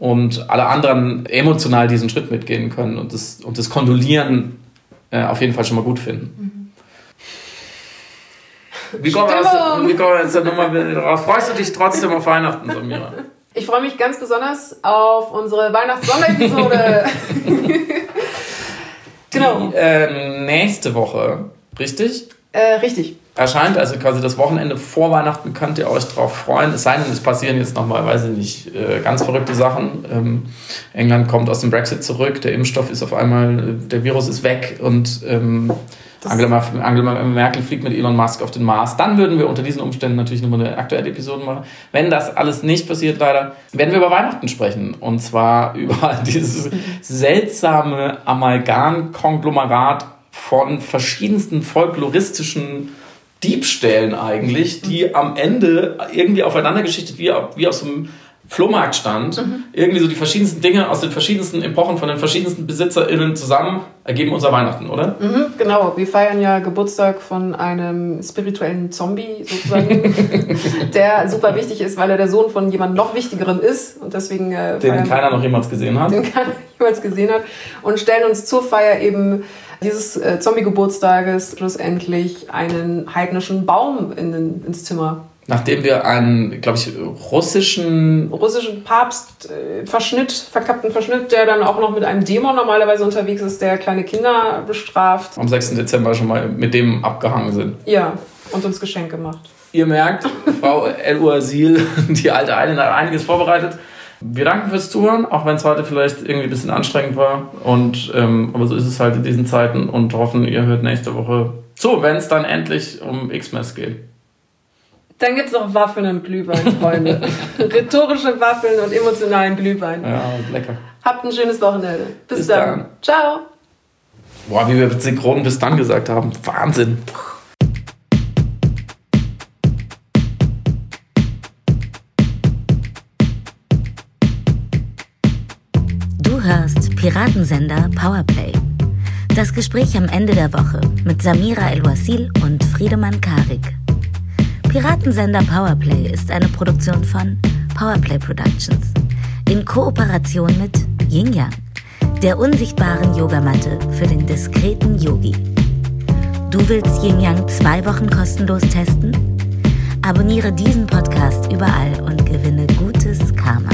B: Und alle anderen emotional diesen Schritt mitgehen können und das, und das Kondolieren äh, auf jeden Fall schon mal gut finden. Mhm. Wie kommen, wir aus, wie kommen wir jetzt nochmal drauf? Freust du dich trotzdem auf Weihnachten, Samira?
C: Ich freue mich ganz besonders auf unsere Weihnachts-Sonderepisode.
B: genau. Die, äh, nächste Woche, richtig?
C: Äh, richtig.
B: Erscheint also quasi das Wochenende vor Weihnachten, könnt ihr euch darauf freuen. Es sei denn, es passieren jetzt nochmal, weiß ich nicht, äh, ganz verrückte Sachen. Ähm, England kommt aus dem Brexit zurück, der Impfstoff ist auf einmal, äh, der Virus ist weg und ähm, Angela, Angela, Merkel fliegt mit Elon Musk auf den Mars. Dann würden wir unter diesen Umständen natürlich nochmal eine aktuelle Episode machen. Wenn das alles nicht passiert, leider, werden wir über Weihnachten sprechen. Und zwar über dieses seltsame Amalgam-Konglomerat von verschiedensten folkloristischen Diebstählen eigentlich, die am Ende irgendwie aufeinander geschichtet wie, wie aus einem Flohmarkt stand, mhm. irgendwie so die verschiedensten Dinge aus den verschiedensten Epochen von den verschiedensten BesitzerInnen zusammen ergeben unser Weihnachten, oder?
C: Mhm, genau, wir feiern ja Geburtstag von einem spirituellen Zombie sozusagen, der super wichtig ist, weil er der Sohn von jemand noch wichtigeren ist und deswegen
B: äh, den keiner noch jemals gesehen hat.
C: Den keiner jemals gesehen hat und stellen uns zur Feier eben dieses äh, Zombie-Geburtstages schlussendlich einen heidnischen Baum in den, ins Zimmer
B: Nachdem wir einen, glaube ich, russischen...
C: Russischen Papst äh, Verschnitt, verkappten Verschnitt, der dann auch noch mit einem Dämon normalerweise unterwegs ist, der kleine Kinder bestraft.
B: Am 6. Dezember schon mal mit dem abgehangen sind.
C: Ja, und uns Geschenke macht.
B: Ihr merkt, Frau El Uasil, die alte Eilen, hat einiges vorbereitet. Wir danken fürs Zuhören, auch wenn es heute vielleicht irgendwie ein bisschen anstrengend war. Und, ähm, aber so ist es halt in diesen Zeiten und hoffen, ihr hört nächste Woche zu, wenn es dann endlich um X-Mess geht.
C: Dann gibt es noch Waffeln und Glühwein, Freunde. Rhetorische Waffeln und emotionalen Glühwein.
B: Ja, lecker.
C: Habt ein schönes Wochenende. Bis, bis dann. dann. Ciao.
B: Boah, wie wir synchron bis dann gesagt haben. Wahnsinn.
A: Du hörst Piratensender Powerplay. Das Gespräch am Ende der Woche mit Samira El-Wasil und Friedemann Karik. Piratensender Powerplay ist eine Produktion von Powerplay Productions in Kooperation mit Yin Yang, der unsichtbaren Yogamatte für den diskreten Yogi. Du willst Yin Yang zwei Wochen kostenlos testen? Abonniere diesen Podcast überall und gewinne gutes Karma.